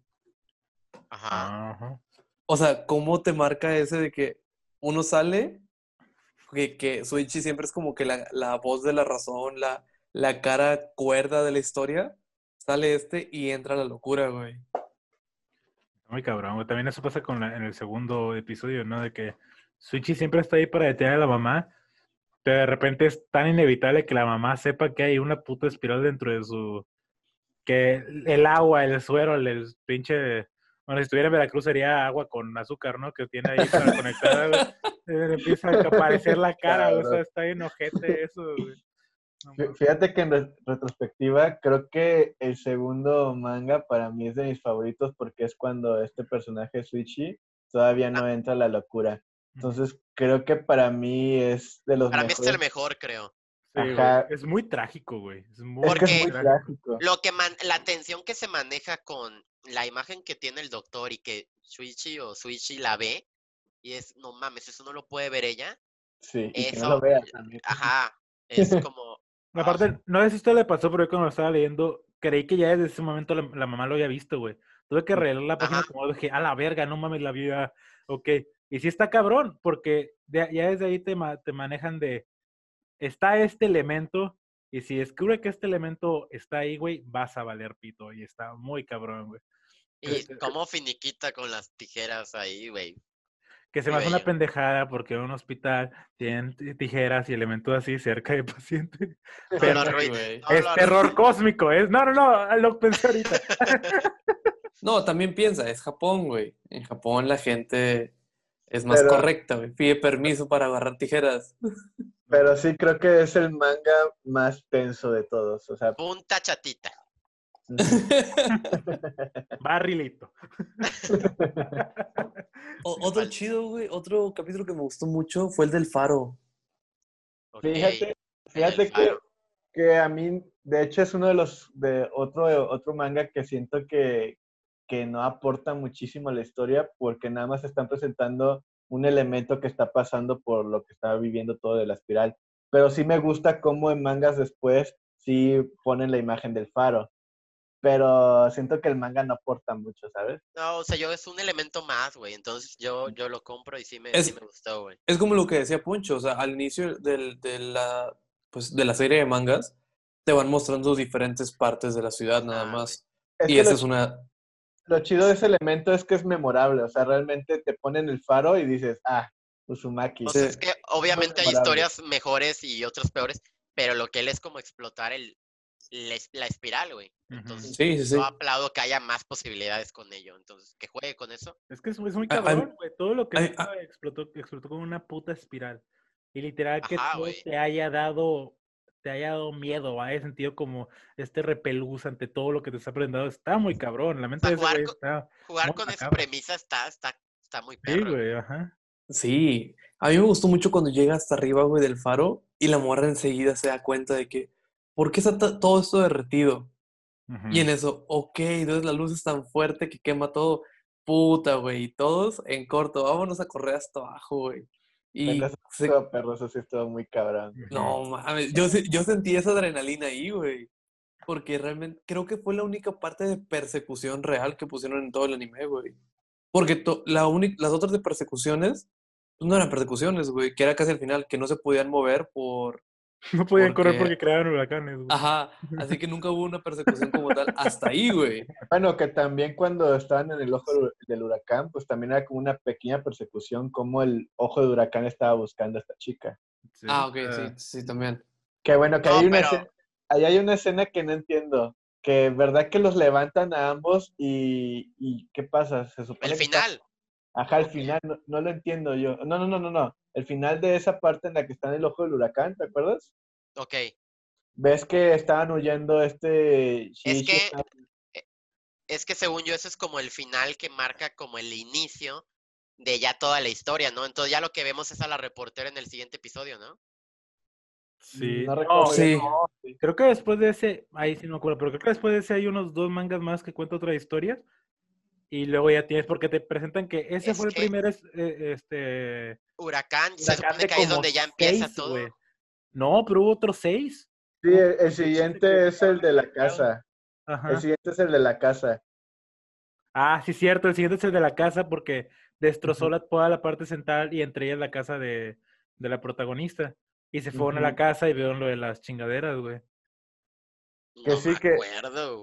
Ajá.
Ajá.
O sea, ¿cómo te marca ese de que uno sale, que, que Suichi siempre es como que la, la voz de la razón, la, la cara cuerda de la historia, sale este y entra la locura, güey.
Muy cabrón, güey. También eso pasa con la- en el segundo episodio, ¿no? De que Suichi siempre está ahí para detener a la mamá, pero de repente es tan inevitable que la mamá sepa que hay una puta espiral dentro de su... Que el agua, el suero, el, pinche... Bueno, si estuviera en Veracruz sería agua con azúcar, ¿no? Que tiene ahí para conectar. güey. Empieza a aparecer la cara, güey. O sea, está bien ojete eso, güey.
Fíjate que en re- retrospectiva, creo que el segundo manga para mí es de mis favoritos porque es cuando este personaje Suichi todavía no entra a la locura. Entonces, creo que para mí es de los
Para mí es el mejor, creo.
Sí. Es muy trágico, güey. Es muy,
es
Porque-
muy
trágico.
Lo que man- la tensión que se maneja con la imagen que tiene el doctor y que Shuichi o Suichi la ve, y es, no mames, eso no lo puede ver ella.
Sí, y que no
Eso,
lo veas también.
Ajá. Es como.
Aparte, no sé si esto le pasó, pero yo cuando lo estaba leyendo, creí que ya desde ese momento la, la mamá lo había visto, güey. Tuve que releer la página
Ajá.
como dije, a la verga, no mames, la vida. Ok. Y sí está cabrón, porque de- ya desde ahí te, te manejan de, está este elemento, y si descubre que este elemento está ahí, güey, vas a valer pito. Y está muy cabrón, güey.
Y como finiquita con las tijeras ahí, güey.
Que se me hace una pendejada porque en un hospital tienen tijeras y elementos así cerca del paciente.
No
Pero,
no
es terror cósmico, es. No, no, no, lo pensé ahorita.
No, también piensa, es Japón, güey. En Japón la gente es más
Pero-
correcta, güey. Pide permiso para agarrar tijeras.
Pero sí creo que es el manga más tenso de todos. O sea,
Punta chatita.
Barrilito.
O- otro chido, güey, otro capítulo que me gustó mucho fue el del faro.
Fíjate, fíjate
El
que,
faro.
que a mí, de hecho, es uno de los de otro, otro manga que siento que, que no aporta muchísimo a la historia porque nada más están presentando un elemento que está pasando por lo que está viviendo todo de la espiral. Pero sí me gusta cómo en mangas después sí ponen la imagen del faro. Pero siento que el manga no aporta mucho, ¿sabes?
No, o sea, yo es un elemento más, güey. Entonces yo, yo lo compro y sí me,
Es-
sí me gustó, güey.
Es como lo que decía Poncho, o sea, al inicio del- de, la, pues, de la serie de mangas, te van mostrando diferentes partes de la ciudad nada
Ah,
más.
Es
Y esa es una...
lo chido de ese elemento es que es memorable, o sea, realmente te ponen el faro y dices, ah, Uzumaki.
O sea, es que obviamente hay historias mejores y otras peores, pero lo que él es como explotar el, la espiral, güey. Entonces, sí, sí, yo aplaudo que haya más posibilidades con ello. Entonces, que juegue con eso.
Es que es, muy cabrón, güey. Todo lo que explotó, explotó con una puta espiral. Y literal que todo te haya dado te haya dado miedo, haya sentido como este repelús ante todo lo que te está aprendiendo, está muy cabrón. La mente de
jugar, con, jugar con esa premisa está, está, está muy perro.
Sí, güey, ajá.
Sí, a mí me gustó mucho cuando llega hasta arriba, güey, del faro y la morra enseguida se da cuenta de que, ¿por qué está todo esto derretido? Y en eso, ok, entonces la luz es tan fuerte que quema todo. Puta, güey, y todos en corto, vámonos a correr hasta abajo, güey.
Y se... perro, eso sí estuvo muy cabrón.
No, mames, yo, yo sentí esa adrenalina ahí, güey. Porque realmente creo que fue la única parte de persecución real que pusieron en todo el anime, güey. Porque la las otras de persecuciones pues, no eran persecuciones, güey, que era casi al final, que no se podían mover por,
No podían correr porque creaban huracanes, güey.
Ajá, así que nunca hubo una persecución como tal hasta ahí, güey.
Bueno, que también cuando estaban en el ojo del huracán, pues también era como una pequeña persecución, como el ojo del huracán estaba buscando a esta chica.
Ah, ok, sí, ah. sí, también.
Que bueno, que hay una escena, ahí hay una escena que no entiendo. Que verdad que los levantan a ambos y, y ¿qué pasa? Se
supone el final.
Ajá, el final, no, no, lo entiendo yo. No, no, no, no, no. El final de esa parte en la que está en el ojo del huracán, ¿te acuerdas?
Ok.
¿Ves que estaban huyendo este...
Es que, eh, es que según yo, ese es como el final que marca como el inicio de ya toda la historia, ¿no? Entonces ya lo que vemos es a la reportera en el siguiente episodio, ¿no?
Sí. No, sí. Creo que después de ese, ahí sí no me acuerdo, pero creo que después de ese hay unos dos mangas más que cuentan otra historia y luego ya tienes, porque te presentan que ese fue el primer eh, este,
huracán, se supone que ahí es donde ya empieza todo.
No, pero hubo otros seis.
Sí, el, siguiente es el de la casa. El siguiente es el de la casa.
Ah, sí, cierto, el siguiente es el de la casa porque destrozó la, toda la parte central y entre ellas la casa de, de la protagonista. Y se fueron a la casa y vieron lo de las chingaderas, güey.
Que sí que.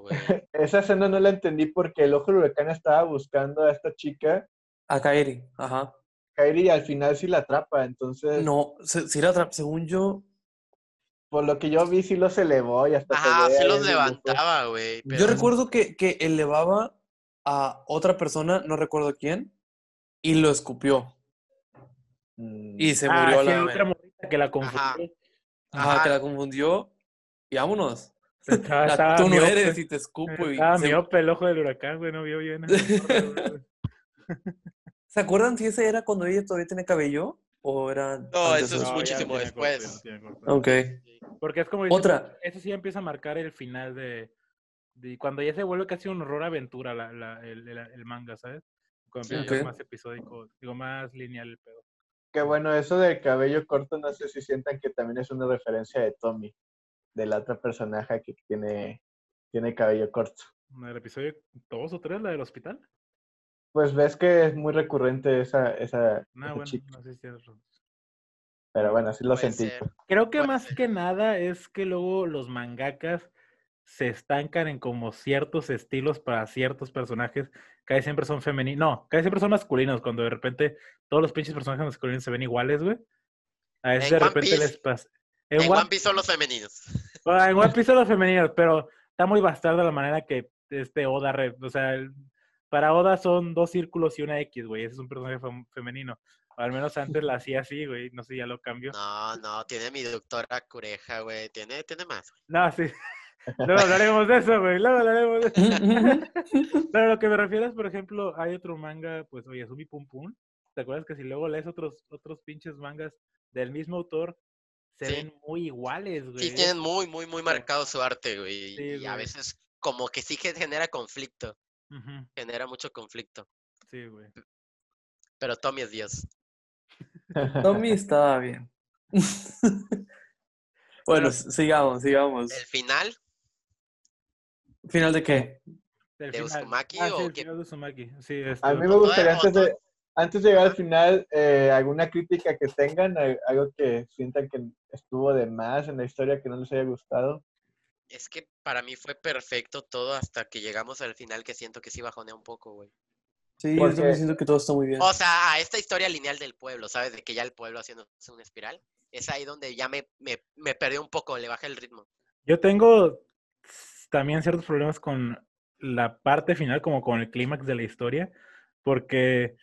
Esa escena no la entendí porque el ojo del huracán estaba buscando a esta chica.
A Kairi, ajá.
Kairi al final sí la atrapa, entonces.
No, sí la atrapa, según yo.
Por lo que yo vi, sí los elevó y hasta.
Ah, sí los levantaba, güey.
Yo recuerdo que, que elevaba a otra persona, no recuerdo quién, y lo escupió. Mm. Y se murió
ah,
la.
otra que la confundió.
Ajá, que la confundió. Y vámonos. Tú no eres y te escupo. Y
ah, miope el ojo del huracán, güey, no vio bien.
¿Se acuerdan si ese era cuando ella todavía tenía cabello? ¿O era.?
No, eso es muchísimo después.
ok.
Porque es como. Otra. Eso sí empieza a marcar el final de. de cuando ya se vuelve casi un horror aventura la, la, el, el, manga, ¿sabes? Cuando empieza más episódico, digo, más lineal el pedo.
Que bueno, eso del cabello corto, no sé si sientan que también es una referencia de Tommy de la otra personaje que tiene, tiene cabello corto.
¿El episodio dos o tres, la del hospital?
Pues ves que es muy recurrente esa, esa,
no, bueno, no sé si
Pero bueno, así lo sentí.
Creo que más que nada es que luego los mangakas se estancan en como ciertos estilos para ciertos personajes. Casi siempre son femeninos. No, casi siempre son masculinos. Cuando de repente todos los pinches personajes masculinos se ven iguales, güey. A veces de repente les pasa.
En, One, Piece son los femeninos.
En One Piece son los femeninos, pero está muy bastardo la manera que este Oda, o sea, para Oda son dos círculos y una X, güey. Ese es un personaje femenino. al menos antes la hacía así, güey. No sé, ya lo cambio.
No, no, tiene mi doctora Cureja, güey. Tiene, tiene más, güey.
No, sí. Luego hablaremos de eso, güey. Luego hablaremos de eso. Pero lo que me refiero es, por ejemplo, hay otro manga, pues, oye, Sumi Pum Pum. ¿Te acuerdas que si luego lees otros, otros pinches mangas del mismo autor, se ven muy iguales, güey.
Sí, tienen muy, muy, muy marcado su arte, güey. y a veces como que sí que genera conflicto. Genera mucho conflicto.
Sí, güey.
Pero Tommy es Dios.
Tommy estaba bien. bueno, sigamos, sigamos.
¿El final?
¿Final de qué?
¿De Uzumaki ah, o
qué? De Sí,
este, a mí me gustaría antes de, antes de llegar al final, eh, ¿alguna crítica que tengan? ¿Algo que sientan que estuvo de más en la historia que no les haya gustado?
Es que para mí fue perfecto todo hasta que llegamos al final que siento que sí bajonea un poco, güey.
Sí, yo también siento que todo está muy bien.
O sea, a esta historia lineal del pueblo, ¿sabes? De que ya el pueblo haciendo una espiral. Es ahí donde ya me, me, me perdió un poco, le bajé el ritmo.
Yo tengo también ciertos problemas con la parte final, como con el clímax de la historia, porque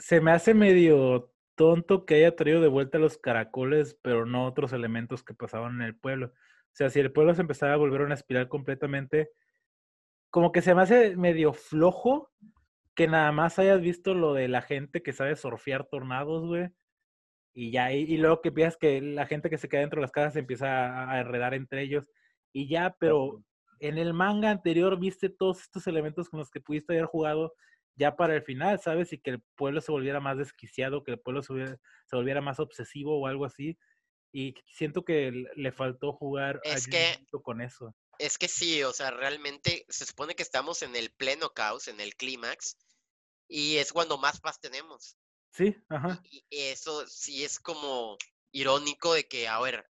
se me hace medio tonto que haya traído de vuelta los caracoles, pero no otros elementos que pasaban en el pueblo. O sea, si el pueblo se empezaba a volver una espiral completamente, como que se me hace medio flojo que nada más hayas visto lo de la gente que sabe surfear tornados, güey. Y ya, y, luego que piensas que la gente que se queda dentro de las casas se empieza a, a enredar entre ellos. Y ya, pero en el manga anterior viste todos estos elementos con los que pudiste haber jugado ya para el final, ¿sabes? Y que el pueblo se volviera más desquiciado, que el pueblo se, volviera, más obsesivo o algo así. Y siento que le faltó jugar
es que,
con eso.
Es que sí, o sea, realmente se supone que estamos en el pleno caos, en el clímax, y es cuando más paz tenemos.
Sí, ajá.
Y, eso sí es como irónico de que, a ver,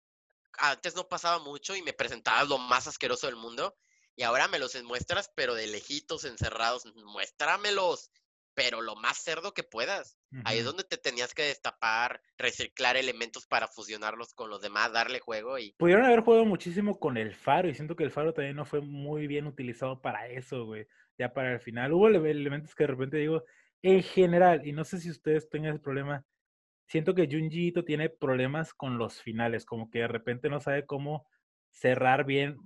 antes no pasaba mucho y me presentabas lo más asqueroso del mundo, y ahora me los muestras, pero de lejitos, encerrados. Muéstramelos, pero lo más cerdo que puedas. Ahí es donde te tenías que destapar, reciclar elementos para fusionarlos con los demás, darle juego y...
Pudieron haber jugado muchísimo con el faro y siento que el faro también no fue muy bien utilizado para eso, güey. Ya para el final hubo elementos que de repente digo, en general, y no sé si ustedes tengan ese problema, siento que Junjiito tiene problemas con los finales, como que de repente no sabe cómo cerrar bien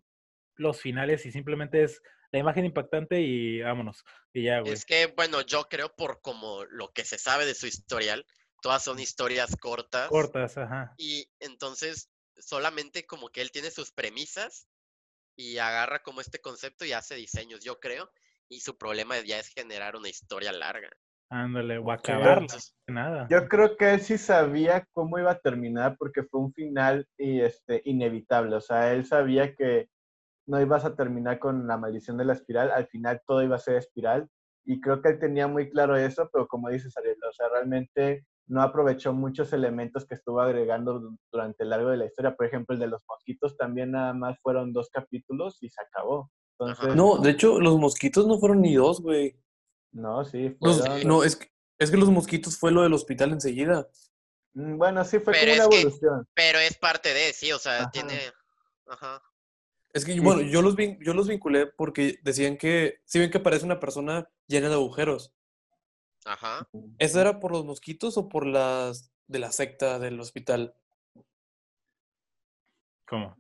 los finales y simplemente es la imagen impactante y vámonos. Y ya, güey.
Es que, bueno, yo creo por como lo que se sabe de su historial, todas son historias cortas.
Cortas, ajá.
Y entonces solamente como que él tiene sus premisas y agarra como este concepto y hace diseños, yo creo. Y su problema ya es generar una historia larga.
Ándale, o acabarla, nada.
Yo creo que él sí sabía cómo iba a terminar porque fue un final y este, inevitable. O sea, él sabía que no ibas a terminar con la maldición de la espiral, al final todo iba a ser espiral. Y creo que él tenía muy claro eso, pero como dices, Ariel, o sea, realmente no aprovechó muchos elementos que estuvo agregando durante el largo de la historia. Por ejemplo, el de los mosquitos también nada más fueron dos capítulos y se acabó.
no, de hecho, los mosquitos no fueron ni dos, güey.
No, sí.
no, es que, es que los mosquitos fue lo del hospital enseguida.
Mm, bueno, sí, fue como una evolución.
pero es parte de, sí, o sea, tiene... Ajá.
Es que, bueno, yo los, yo los vinculé porque decían que, si ven que parece una persona llena de agujeros.
Ajá.
¿Eso era por los mosquitos o por las de la secta del hospital?
¿Cómo?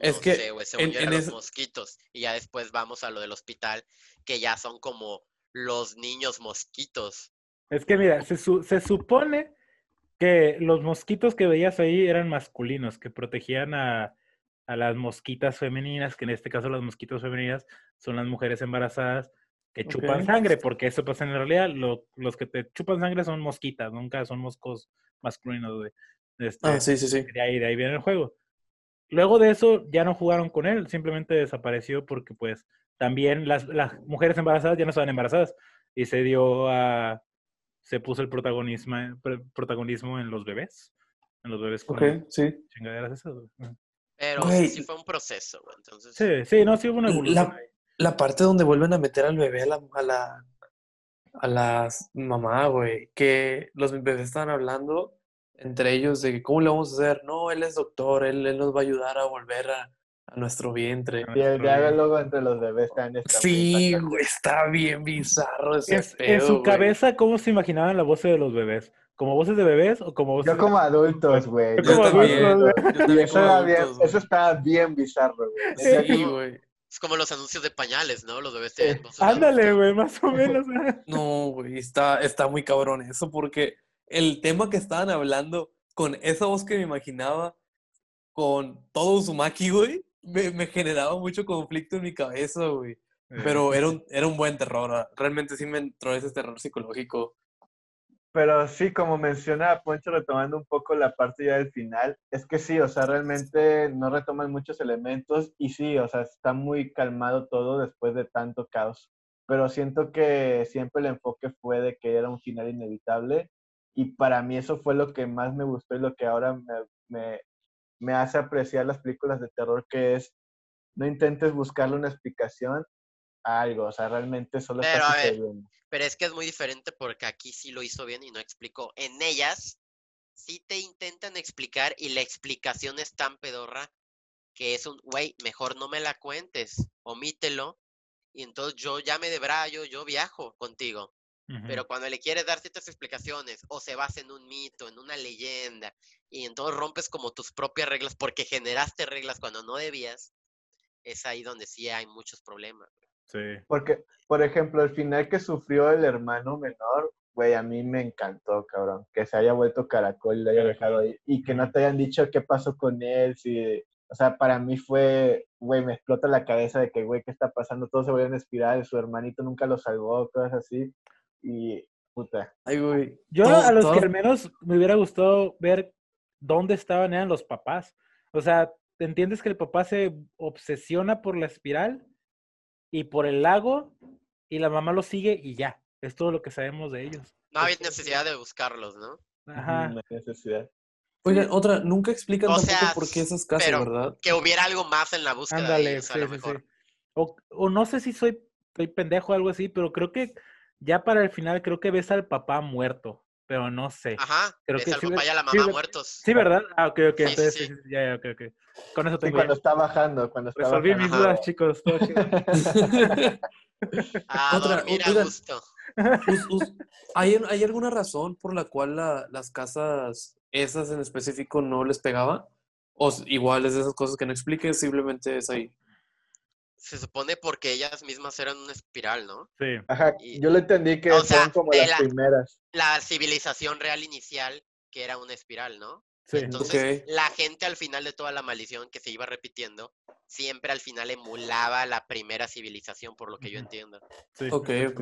es que sé, en, los mosquitos y ya después vamos a lo del hospital que ya son como los niños mosquitos.
Es que mira, se, se supone que los mosquitos que veías ahí eran masculinos, que protegían a, a las mosquitas femeninas, que en este caso las mosquitas femeninas son las mujeres embarazadas que chupan sangre, porque eso pasa en realidad, los que te chupan sangre son mosquitas, nunca son moscos masculinos. De,
este, ah, sí, sí, sí.
De ahí, de ahí viene el juego. Luego de eso ya no jugaron con él, simplemente desapareció porque pues también las, las mujeres embarazadas ya no estaban embarazadas y se dio a, se puso el protagonismo, protagonismo en los bebés, en los bebés
con sí.
chingaderas esas. Pero sí fue un proceso, Entonces...
Sí, sí, no, sí hubo una evolución.
La, parte donde vuelven a meter al bebé a la, a la, a mamá, güey, que los bebés estaban hablando entre ellos de cómo le vamos a hacer. No, él es doctor, él, él nos va a ayudar a volver a, a nuestro vientre.
Y el diálogo entre los bebés también está
Sí, güey, está bien bizarro ese
En su cabeza, ¿cómo se imaginaban la voz de los bebés? ¿Como voces de bebés o como voces
Yo como adultos, güey. Yo, como adultos, güey. Eso, bien, eso estaba bien bizarro, güey.
Sí, güey.
Es como los anuncios de pañales, ¿no? Los bebés tienen voces
Ándale, güey, más o menos.
no, güey, está, está muy cabrón eso, porque el tema que estaban hablando con esa voz que me imaginaba, con todo Uzumaki, güey, me, me generaba mucho conflicto en mi cabeza, güey. Pero era un, era un buen terror. Realmente sí me entró ese terror psicológico
pero sí, como menciona Poncho, retomando un poco la parte ya del final, es que sí, o sea, realmente no retoman muchos elementos y sí, o sea, está muy calmado todo después de tanto caos. Pero siento que siempre el enfoque fue de que era un final inevitable y para mí eso fue lo que más me gustó y lo que ahora me, me hace apreciar las películas de terror, que es no intentes buscarle una explicación algo, o sea, realmente solo
Pero,
está
a ver. Pero es que es muy diferente porque aquí sí lo hizo bien y no explicó. En ellas sí te intentan explicar y la explicación es tan pedorra que es un, güey, mejor no me la cuentes, omítelo. Y entonces yo ya me debrayo, yo viajo contigo. Pero cuando le quieres dar ciertas explicaciones o se basa en un mito, en una leyenda, y entonces rompes como tus propias reglas porque generaste reglas cuando no debías, es ahí donde sí hay muchos problemas.
Sí.
Porque, por ejemplo, el final que sufrió el hermano menor, güey, a mí me encantó, cabrón. Que se haya vuelto caracol y lo haya dejado ahí. Y que no te hayan dicho qué pasó con él. Si, o sea, para mí fue, güey, me explota la cabeza de que, güey, ¿qué está pasando? Todos se vuelven a espiral, su hermanito nunca lo salvó, cosas así. Y, puta.
Ay, güey.
Yo
Todo-
a los
todo-
que al menos me hubiera gustado ver dónde estaban eran los papás. O sea, ¿te entiendes que el papá se obsesiona por la espiral y por el lago y la mamá lo sigue y ya? Es todo lo que sabemos de ellos.
No había necesidad de buscarlos, ¿no?
Ajá.
No hay necesidad.
Oigan, otra, nunca explican
O
tampoco
sea,
por qué esas casas,
pero-
¿verdad?
Que hubiera algo más en la búsqueda de a
sí,
lo
sí,
mejor.
sí. O, o no sé si soy, soy pendejo o algo así, pero creo que ya para el final creo que ves al papá muerto, pero no sé.
Ajá,
Creo que
al
sí,
papá y a la
sí,
mamá muertos.
Sí, ¿verdad? Ah, ok, ok.
Sí, sí,
entonces,
sí.
sí, sí, ya, ya, ok, ok. Con eso
Sí,
tengo
cuando
ya.
está bajando, cuando está
Resolví
bajando.
mis
Ajá.
dudas, chicos. todo chido.
A
Otra,
dormir a gusto.
Us- us- ¿Hay, ¿Hay alguna razón por la cual la- las casas, esas en específico, no les pegaba? ¿O igual es de esas cosas que no expliques, simplemente es ahí?
Se supone porque ellas mismas eran una espiral, ¿no?
Sí.
Ajá,
Y-
yo le entendí que
o sea,
fueron como las
la-
primeras.
La civilización real inicial, que era una espiral, ¿no?
Sí.
Entonces, la gente al final de toda la maldición que se iba repitiendo, siempre al final emulaba la primera civilización, por lo que yo entiendo.
sí.
Ok, ok.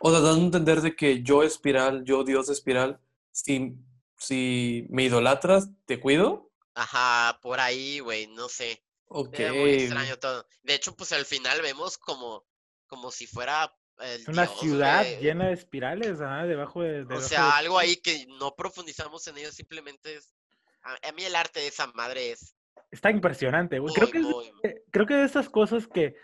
O sea, dando a entender de que yo espiral, yo dios espiral, si, si me idolatras, ¿te cuido?
Ajá, por ahí, güey, no sé.
Ok.
Era muy extraño todo. De hecho, pues al final vemos como, como si fuera el
una
dios,
ciudad llena de espirales, ajá, debajo de.
O sea,
de-
algo ahí que no profundizamos en ello, simplemente es... A, a mí el arte de esa madre es
Está impresionante, güey. Creo que, es,
muy...
eh, creo que de esas cosas que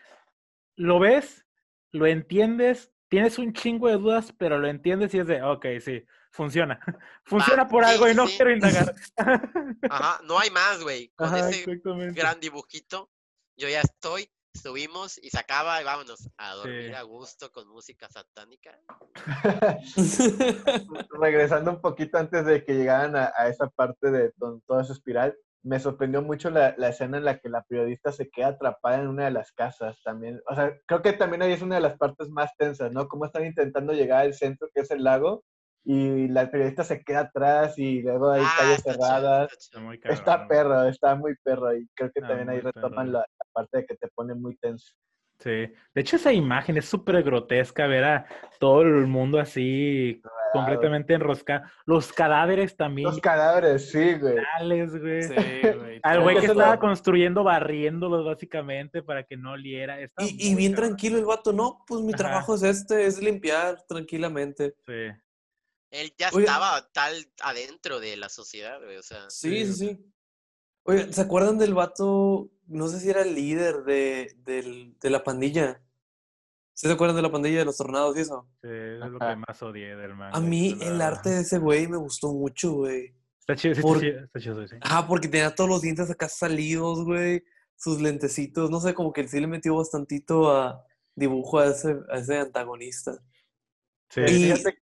lo ves, lo entiendes, tienes un chingo de dudas, pero lo entiendes y es de, ok, sí, funciona. Funciona por
sí,
algo y no
sí.
quiero indagar.
Ajá, no hay más, güey. Con
Ajá,
ese gran dibujito, yo ya estoy, subimos y se acaba y vámonos a dormir
Sí.
a gusto con música satánica.
Regresando un poquito antes de que llegaran a, a esa parte de toda esa espiral, me sorprendió mucho la, la escena en la que la periodista se queda atrapada en una de las casas también. O sea, creo que también ahí es una de las partes más tensas, ¿no? Cómo están intentando llegar al centro, que es el lago, y la periodista se queda atrás y luego hay
Ah,
calles
está
cerradas.
está chido.
Está
Está perro, está muy perro y creo que también ahí retoman la, la parte de que te pone muy tenso.
Sí. De hecho, esa imagen es súper grotesca, ver a todo el mundo así completamente enroscado. Los cadáveres también,
Los cadáveres, sí, güey.
güey.
Sí, güey.
Al güey
que
estaba construyendo, barriéndolos básicamente para que no oliera.
Y, y bien
cabrón.
tranquilo el vato, no, pues mi
Ajá.
trabajo es este, es limpiar tranquilamente.
Sí.
Él ya estaba tal adentro de la sociedad, güey, o sea...
Sí, sí,
Sí.
sí. Oigan, ¿se acuerdan del vato? No sé si era el líder de, del- de la pandilla. ¿Sí se acuerdan de la pandilla de los tornados y eso?
Sí, es lo que más odié del manga.
A mí el arte de ese güey me gustó mucho, güey.
Está chido, sí,
por-
está chido, está chido, sí.
Ah, porque tenía todos los dientes acá salidos, güey. Sus lentecitos, no sé, como que sí le metió bastantito a dibujo a ese, a ese antagonista.
Sí.
Y-
Fíjate,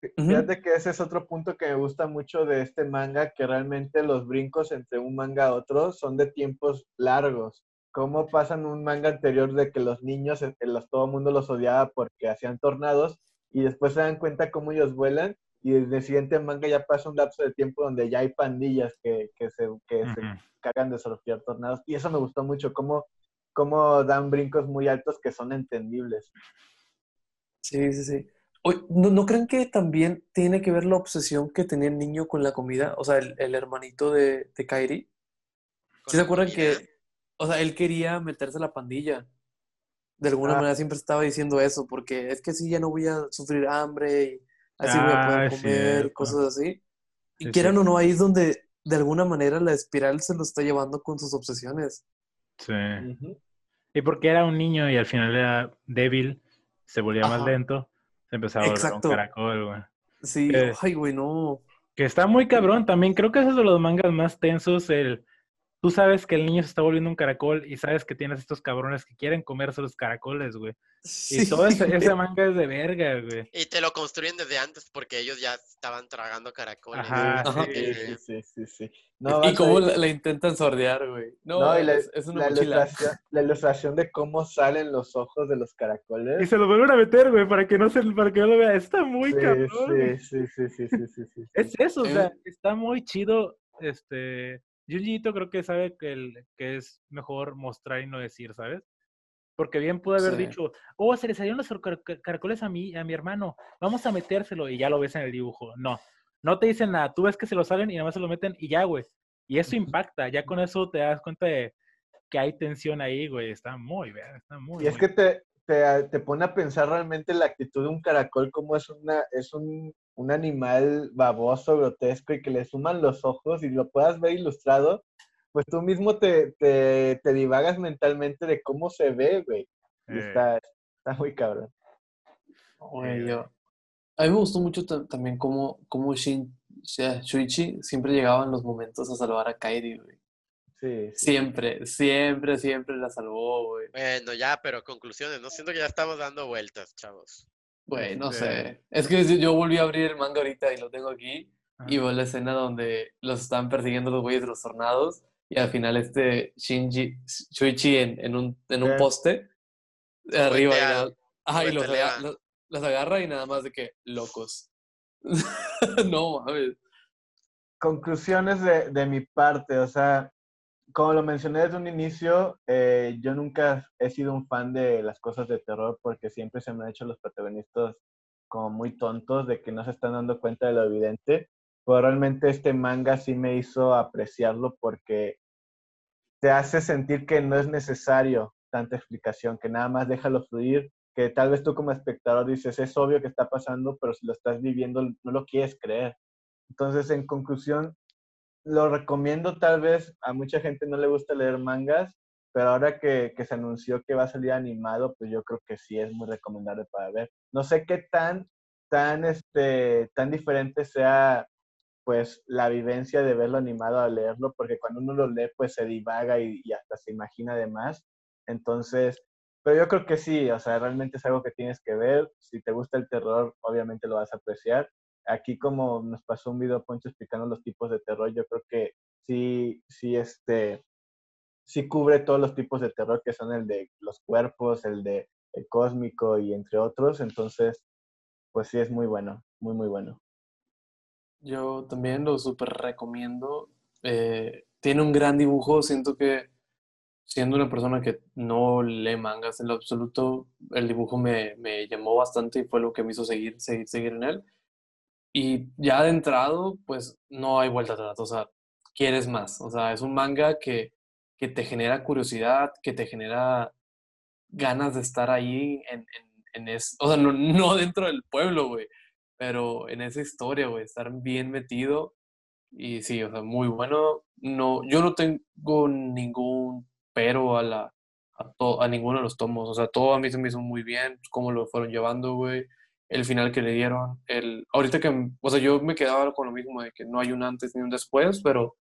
Fíjate que ese es otro punto que me gusta mucho de este manga, que realmente los brincos entre un manga a otro son de tiempos largos. ¿Cómo pasan un manga anterior de que los niños, eh, los, todo el mundo los odiaba porque hacían tornados y después se dan cuenta cómo ellos vuelan y desde el siguiente manga ya pasa un lapso de tiempo donde ya hay pandillas que, que se, que se cargan de surfear tornados y eso me gustó mucho, cómo, cómo dan brincos muy altos que son entendibles.
Sí, sí, sí. ¿No, no creen que también tiene que ver la obsesión que tenía el niño con la comida? O sea, el, el hermanito de, de Kairi. ¿Sí se acuerdan
comida.
que, o sea, él quería meterse a la pandilla? De alguna
Ah.
manera siempre estaba diciendo eso, porque es que así ya no voy a sufrir hambre y así voy a
Ah,
poder
es
comer
cierto.
cosas así. Y
Sí,
quieran
sí.
o no, ahí es donde, de alguna manera la espiral se lo está llevando con sus obsesiones.
Sí. Y porque era un niño y al final era débil, se volvía más lento, se empezaba a volver un caracol, güey.
Sí, ay, güey, no.
Que está muy cabrón también. Creo que es de los mangas más tensos, el tú sabes que el niño se está volviendo un caracol y sabes que tienes estos cabrones que quieren comerse los caracoles, güey. y todo ese, manga es de verga, güey.
Y te lo construyen desde antes porque ellos ya estaban tragando caracoles.
Ajá, sí, sí, sí, sí,
y cómo la, intentan sordear, güey. No,
y la, es, una la ilustración, la ilustración, de cómo salen los ojos de los caracoles.
Y se lo vuelven a meter, güey, para que no se, para que no lo vea. Está muy cabrón.
Sí, sí, sí, sí, sí, sí,
Es eso, o sea, está muy chido, este Junjiito creo que sabe que, el, que es mejor mostrar y no decir, ¿sabes? Porque bien puede haber dicho, oh, se le salieron los caracoles a mí, a mi hermano, vamos a metérselo y ya lo ves en el dibujo. No, no te dicen nada, tú ves que se lo salen y nada más se lo meten y ya, güey. Y eso impacta, ya con eso te das cuenta de que hay tensión ahí, güey. Está muy bien, está muy
Y es que te, te, te, pone a pensar realmente la actitud de un caracol, como es, una, es un, un animal baboso, grotesco y que le suman los ojos y lo puedas ver ilustrado, pues tú mismo te, te, te divagas mentalmente de cómo se ve, güey. Eh. Está, está, muy cabrón.
Oye, yo. A mí me gustó mucho también cómo, cómo Shin, Shuichi siempre llegaba en los momentos a salvar a Kairi, güey.
Sí,
Siempre, siempre, siempre la salvó, güey.
Bueno, ya, pero conclusiones, no siento que ya estamos dando vueltas, chavos.
Güey, no sé. Es que yo volví a abrir el manga ahorita y lo tengo aquí. Y veo la escena donde los están persiguiendo los güeyes de los tornados. Y al final este Shinji, Shuichi en, en un, en un poste. Arriba. Y, los, agarra, los, agarra y nada más de que locos. no mames.
Conclusiones de, de mi parte. O sea, como lo mencioné desde un inicio, eh, yo nunca he sido un fan de las cosas de terror porque siempre se me han hecho los protagonistas como muy tontos de que no se están dando cuenta de lo evidente. Pero realmente este manga sí me hizo apreciarlo porque te hace sentir que no es necesario tanta explicación, que nada más déjalo fluir, que tal vez tú como espectador dices, es obvio que está pasando, pero si lo estás viviendo no lo quieres creer. Entonces, en conclusión, lo recomiendo tal vez, a mucha gente no le gusta leer mangas, pero ahora que, que, se anunció que va a salir animado, pues yo creo que sí es muy recomendable para ver. No sé qué tan, tan, este, tan diferente sea pues la vivencia de verlo animado a leerlo, porque cuando uno lo lee pues se divaga y, y hasta se imagina de más. Entonces, pero yo creo que sí, o sea, realmente es algo que tienes que ver. Si te gusta el terror, obviamente lo vas a apreciar aquí como nos pasó un video Poncho explicando los tipos de terror, yo creo que sí, sí, este, sí cubre todos los tipos de terror que son el de los cuerpos, el de el cósmico y entre otros, entonces, pues sí es muy bueno, muy, muy bueno.
Yo también lo súper recomiendo. Eh, tiene un gran dibujo, siento que siendo una persona que no lee mangas en lo absoluto, el dibujo me, me llamó bastante y fue lo que me hizo seguir, seguir, seguir en él. Y ya adentrado, pues no hay vuelta atrás, o sea, quieres más. O sea, es un manga que, que te genera curiosidad, que te genera ganas de estar ahí en, en, en o sea, no, no dentro del pueblo, güey, pero en esa historia, güey, estar bien metido. Y sí, o sea, muy bueno. No, yo no tengo ningún pero a la a, a ninguno de los tomos. O sea, todo a mí se me hizo muy bien, cómo lo fueron llevando, güey el final que le dieron. El, ahorita que, o sea, yo me quedaba con lo mismo de que no hay un antes ni un después, pero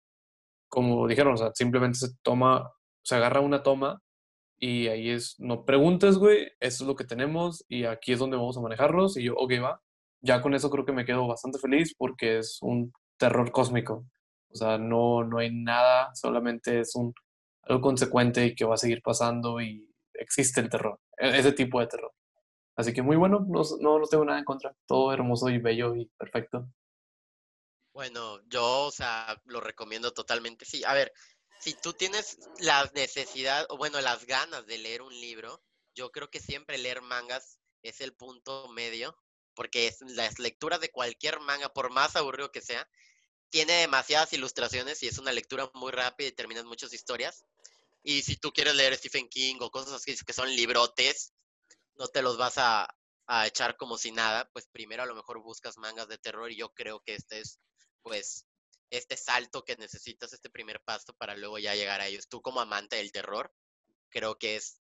como dijeron, o sea, simplemente se toma, se agarra una toma y ahí es, no preguntes, güey, eso es lo que tenemos y aquí es donde vamos a manejarlos y yo, ok, va. Ya con eso creo que me quedo bastante feliz porque es un terror cósmico. O sea, no, no hay nada, solamente es un, algo consecuente y que va a seguir pasando y existe el terror, e-, ese tipo de terror. Así que muy bueno, no, no, tengo nada en contra. Todo hermoso y bello y perfecto.
Bueno, yo, o sea, lo recomiendo totalmente. Sí, a ver, si tú tienes la necesidad, o bueno, las ganas de leer un libro, yo creo que siempre leer mangas es el punto medio, porque es, las lecturas de cualquier manga, por más aburrido que sea, tiene demasiadas ilustraciones y es una lectura muy rápida y terminas muchas historias. Y si tú quieres leer Stephen King o cosas así que son librotes, no te los vas a, echar como si nada, pues primero a lo mejor buscas mangas de terror y yo creo que este es, pues, este salto que necesitas, este primer paso para luego ya llegar a ellos. Tú como amante del terror, creo que es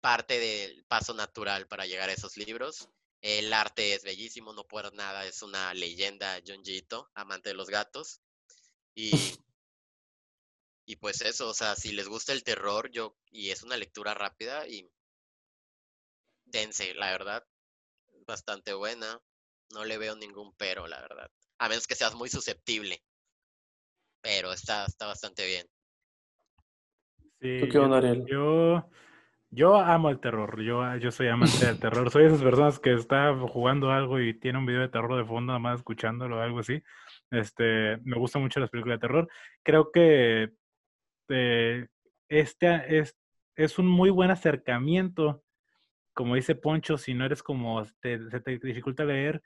parte del paso natural para llegar a esos libros. El arte es bellísimo, no por nada, es una leyenda, Junjito, amante de los gatos. Y, y pues eso, o sea, si les gusta el terror, yo, y es una lectura rápida y la verdad, bastante buena. No le veo ningún pero, la verdad. A menos que seas muy susceptible. Pero está, está bastante bien.
Sí, ¿Tú qué onda, Ariel? Yo, yo amo el terror. Yo, yo soy amante del terror. Soy de esas personas que está jugando algo y tiene un video de terror de fondo, nada más escuchándolo o algo así. Este, me gustan mucho las películas de terror. Creo que eh, este es, es un muy buen acercamiento como dice Poncho, si no eres como, te, se te dificulta leer,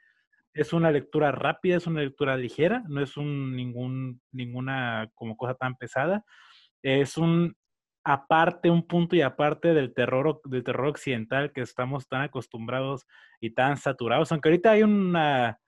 es una lectura rápida, es una lectura ligera, no es un ningún, ninguna como cosa tan pesada. Es un aparte, un punto y aparte del terror, del terror occidental que estamos tan acostumbrados y tan saturados. Aunque ahorita hay una,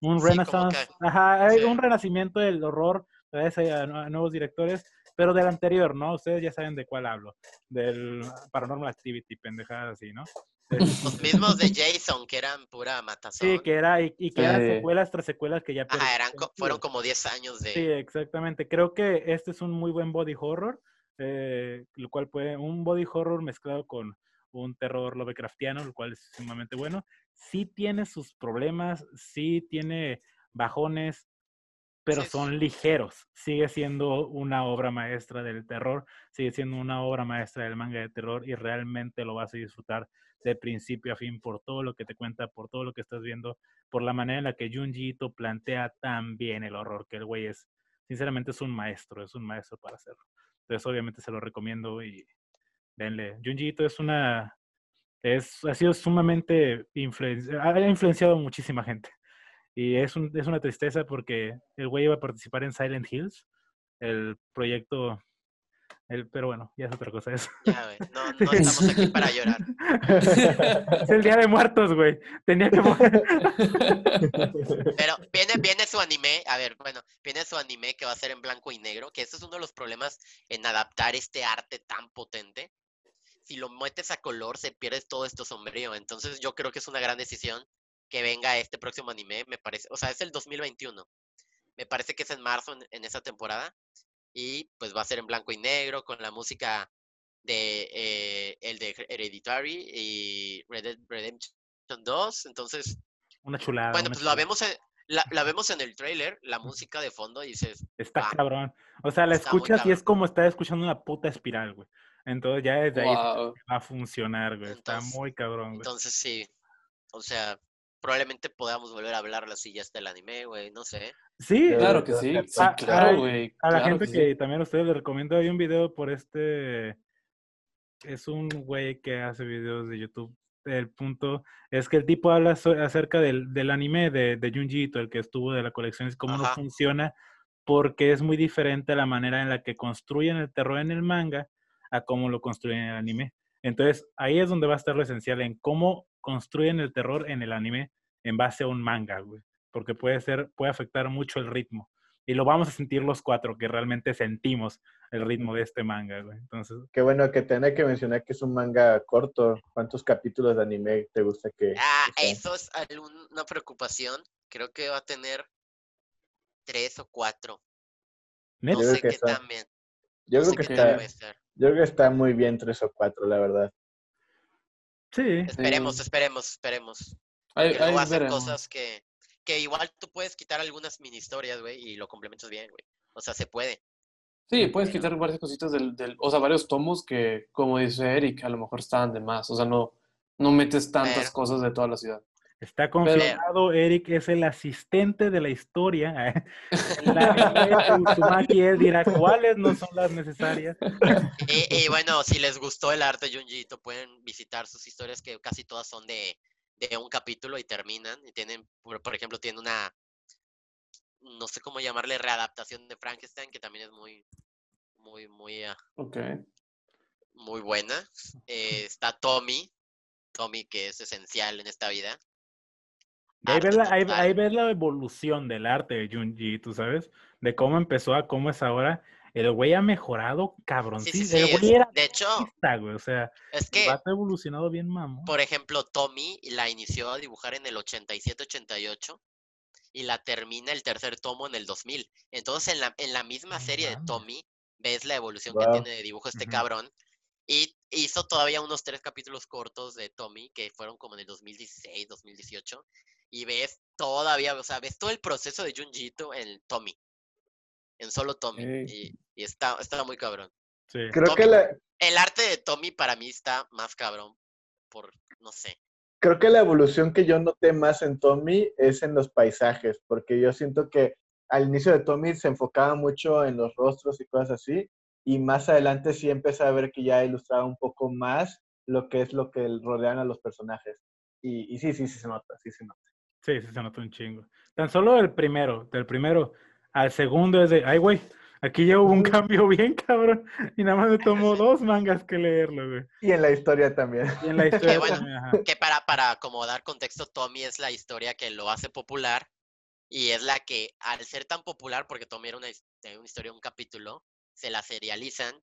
un renaissance, ajá, hay un renacimiento del horror, gracias a nuevos directores, pero del anterior, ¿no? Ustedes ya saben de cuál hablo, del Paranormal Activity, pendejadas así, ¿no?
Los mismos de Jason, que eran pura matazón.
Sí, que era, y, que eran secuelas tras secuelas que ya...
Ah, eran, fueron como 10 años de...
Sí, exactamente. Creo que este es un muy buen body horror, eh, lo cual puede, un body horror mezclado con un terror Lovecraftiano, lo cual es sumamente bueno. Sí tiene sus problemas, sí tiene bajones, pero son ligeros. Sigue siendo una obra maestra del terror, sigue siendo una obra maestra del manga de terror y realmente lo vas a disfrutar de principio a fin por todo lo que te cuenta, por todo lo que estás viendo, por la manera en la que Junji Ito plantea tan bien el horror, que el güey es, sinceramente es un maestro, es un maestro para hacerlo. Entonces obviamente se lo recomiendo y denle. Junji Ito es una, es, ha sido sumamente, ha influenciado muchísima gente. Y es, un, es una tristeza porque el güey iba a participar en Silent Hills, el proyecto el, pero bueno, ya es otra cosa eso.
Ya, güey. No, no estamos aquí para llorar.
Es el Día de Muertos, güey. Tenía que
Pero viene, viene su anime, a ver, bueno, viene su anime que va a ser en blanco y negro, que ese es uno de los problemas en adaptar este arte tan potente. Si lo metes a color, se pierde todo esto sombrío. Entonces yo creo que es una gran decisión que venga este próximo anime, me parece, o sea, es el 2021. Me parece que es en marzo en, esa temporada y pues va a ser en blanco y negro con la música de eh, el de Hereditary y Red Dead Redemption 2, entonces
una chulada.
Bueno, pues la vemos en, la, vemos en el trailer, la música de fondo y dices,
está cabrón. O sea, la escuchas y es como estar escuchando una puta espiral, güey. Entonces ya desde ahí va a funcionar, güey. está muy cabrón, güey.
Entonces sí. O sea, probablemente podamos volver a hablar así ya está el anime, güey, no sé.
Sí,
claro que sí, claro, güey.
A, la gente que, también a ustedes les recomiendo, hay un video por este, es un güey que hace videos de YouTube. El punto es que el tipo habla acerca del, del anime de, de Junji el que estuvo de la colección, es cómo no funciona, porque es muy diferente la manera en la que construyen el terror en el manga a cómo lo construyen en el anime. Entonces, ahí es donde va a estar lo esencial en cómo construyen el terror en el anime en base a un manga, güey. Porque puede ser, puede afectar mucho el ritmo. Y lo vamos a sentir los cuatro, que realmente sentimos el ritmo de este manga, güey. Entonces.
Qué bueno que tenés que mencionar que es un manga corto. ¿Cuántos capítulos de anime te gusta que.?
Ah, eso es una preocupación. Creo que va a tener tres o cuatro. No sé qué también.
Yo creo que está. Yo creo que está muy bien tres o cuatro, la verdad.
Sí.
Esperemos, esperemos, esperemos. Hay, hay hacer cosas que, que igual tú puedes quitar algunas mini historias, güey, y lo complementas bien, güey. O sea, se puede.
Sí, puedes quitar varias cositas del, del, o sea, varios tomos que, como dice Eric, a lo mejor estaban de más. O sea, no, no metes tantas cosas de toda la ciudad.
Está confirmado, Eric es el asistente de la historia. La, él dirá cuáles no son las necesarias.
Y, bueno, si les gustó el arte de Junjito, pueden visitar sus historias que casi todas son de, de un capítulo y terminan. Y tienen, por, ejemplo, tiene una, no sé cómo llamarle, readaptación de Frankenstein, que también es muy, muy, muy, ah, muy buena. Eh, está Tommy, Tommy, que es esencial en esta vida.
Ahí
arte
ves, la, ahí,
total.
ahí ves la evolución del arte de Junji, tú sabes, de cómo empezó a cómo es ahora. El güey ha mejorado
Sí, sí,
cabroncísimo.
sí.
el
es-
güey era
de hecho,
artista, güey. O sea,
es que,
ha evolucionado bien, mamón.
por ejemplo, Tommy la inició a dibujar en el 87-88 y la termina el tercer tomo en el 2000. Entonces, en la, en la misma serie de. Tommy, ves la evolución
Wow.
que tiene de dibujo este cabrón. Y hizo todavía unos tres capítulos cortos de Tommy que fueron como en el 2016, 2018. Y ves todavía, o sea, ves todo el proceso de Junji Ito en Tommy. En solo Tommy. Y, y está, está muy cabrón.
Sí.
Creo que
Tommy.
la,
El arte de Tommy para mí está más cabrón. Por, no sé.
creo que la evolución que yo noté más en Tommy es en los paisajes, porque yo siento que al inicio de Tommy se enfocaba mucho en los rostros y cosas así, y más adelante sí empecé a ver que ya ilustraba un poco más lo que es lo que rodean a los personajes. Y, y sí, sí, sí se nota, sí se nota.
Sí, sí, se nota un chingo. Tan solo el primero, del primero al segundo es de, ay, güey, aquí ya hubo un cambio bien cabrón. Y nada más me tomó dos mangas que leerlo, güey.
Y en la historia también.
Y en la historia
bueno.
también, ajá.
Que para, para como dar contexto, Tommy es la historia que lo hace popular. Y es la que, al ser tan popular, porque Tommy era una, una historia, un capítulo, se la serializan.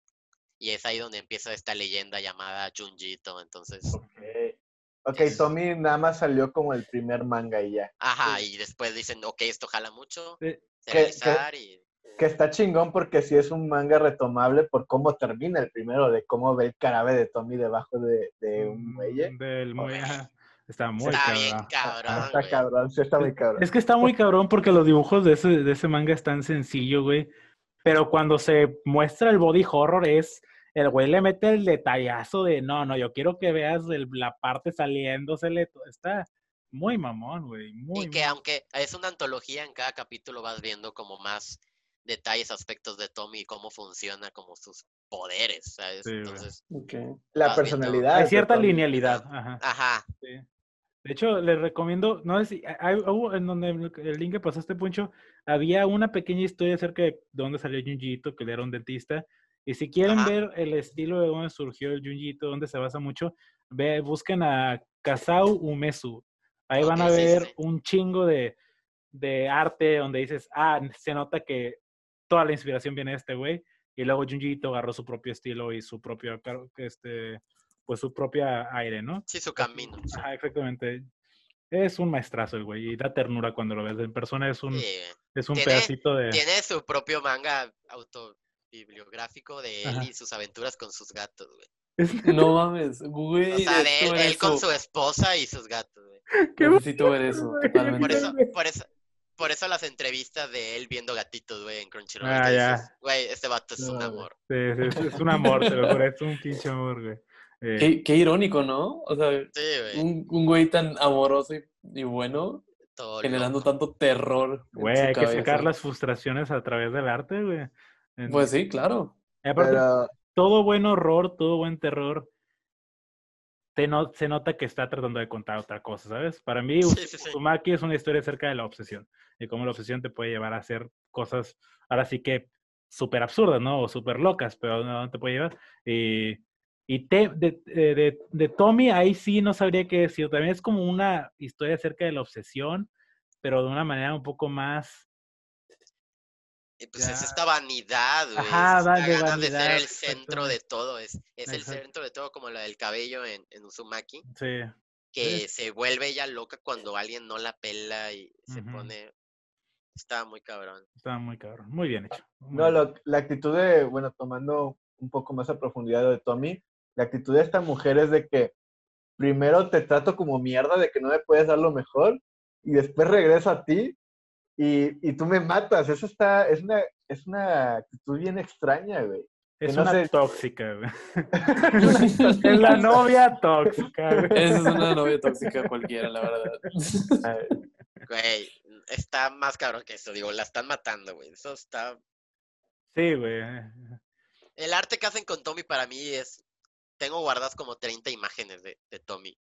Y es ahí donde empieza esta leyenda llamada Junjito. Entonces,
Ok, Ok,
Es-
Tommy nada más salió como el primer manga y ya.
ajá, y después dicen, ok, esto jala mucho,
Sí.
serializar y...
Que está chingón porque sí es un manga retomable por cómo termina el primero, de cómo ve el carabe de Tommy debajo de, de un muelle.
Mm, Del muelle, ajá. Está muy
Está bien
cabrón.
Ah, está
güey.
cabrón, sí está muy cabrón.
Es que está muy cabrón porque los dibujos de ese, de ese manga están sencillo, güey. Pero cuando se muestra el body horror es, el güey le mete el detallazo de, no, no, yo quiero que veas el- la parte saliéndosele. Está muy mamón, güey. Muy,
Y que
muy-
aunque es una antología, en cada capítulo vas viendo como más detalles, aspectos de Tommy y cómo funciona, como sus poderes, ¿sabes?
Sí.
Entonces.
La personalidad.
Hay cierta linealidad. Ajá.
ajá,
sí. De hecho, les recomiendo, no sé si, hay, hubo en donde el link que pasaste, Puncho, había una pequeña historia acerca de dónde salió Junjiito, que él era un dentista. Y si quieren
Ajá.
ver el estilo de dónde surgió el Junjiito, dónde se basa mucho, ve, busquen a Kazao Umesu. Ahí van a ver un chingo de, de arte donde dices, ah, se nota que toda la inspiración viene de este güey. Y luego Junjiito agarró su propio estilo y su propio, este, pues su propia aire, ¿no?
sí, su camino. sí.
Ajá, exactamente. Es un maestrazo el güey y da ternura cuando lo ves en persona. Es un,
Sí,
es un pedacito de...
Tiene su propio manga autobibliográfico de él
Ajá.
y sus aventuras con sus gatos, güey.
Es-
No mames, güey.
O sea, de
necesito
él, él con su esposa y sus gatos, güey.
qué
Necesito ver eso,
güey.
Por eso, por eso, por eso las entrevistas de él viendo gatitos, güey, en Crunchyroll.
Ah, ya.
Güey, este vato es un amor.
Sí, sí, sí, es un amor, te lo juro, es un pinche amor, güey. Eh,
Qué, qué irónico, ¿no? O sea,
Sí, güey.
un, un güey tan amoroso y, y bueno,
todo
generando
loco.
tanto terror.
güey, hay que sacar las frustraciones a través del arte, güey. En-
Pues sí, claro.
aparte,
Pero
todo buen horror, todo buen terror, te no- se nota que está tratando de contar otra cosa, ¿sabes? Para mí,
Sí, sí, sí.
Uzumaki es una historia acerca de la obsesión y cómo la obsesión te puede llevar a hacer cosas, ahora sí que súper absurdas, ¿no? O súper locas, pero no te puede llevar. Y, y te- de, eh, de- de Tommy, ahí sí no sabría qué decir. También es como una historia acerca de la obsesión, pero de una manera un poco más
Y pues es esta vanidad, güey.
Ajá,
es
va
esta
de
ser
vanidad,
el centro de todo. Es, es el centro de todo, como la del cabello en, en Uzumaki.
Sí.
Que se vuelve ella loca cuando alguien no la pela y se pone. Está muy cabrón.
Está muy cabrón. Muy bien hecho. muy
no,
bien.
lo- la actitud de, bueno, tomando un poco más a profundidad de Tommy, la actitud de esta mujer es de que primero te trato como mierda de que no me puedes dar lo mejor y después regreso a ti y, y tú me matas. Eso está, es una, es una actitud bien extraña, güey.
Es
no
una
sé-
tóxica, güey. es la novia tóxica, güey.
Esa es una novia tóxica cualquiera, la verdad.
Güey, está más cabrón que eso. Digo, la están matando, güey. Eso está.
Sí, güey.
El arte que hacen con Tommy para mí es. Tengo guardadas como 30 imágenes de, de Tommy.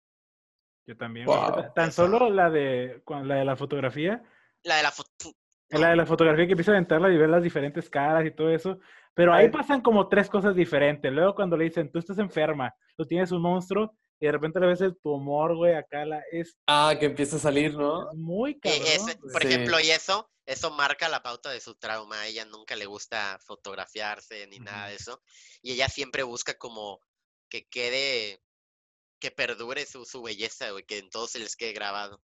Yo también.
Wow.
güey. Tan solo la de, la de la fotografía,
La de la foto.
la de la fotografía que empieza a aventarla y ver las diferentes caras y todo eso. Pero ahí pasan como tres cosas diferentes. Luego cuando le dicen, tú estás enferma, tú tienes un monstruo, y de repente le ves el tumor, güey, acá la es
Ah, que empieza a salir, ¿no?
es muy
Y
cabrón.
ese- por
Sí.
ejemplo, y eso, eso marca la pauta de su trauma. A ella nunca le gusta fotografiarse ni nada de eso. Y ella siempre busca como que quede, que perdure su, su belleza, güey, que en todos se les quede grabado.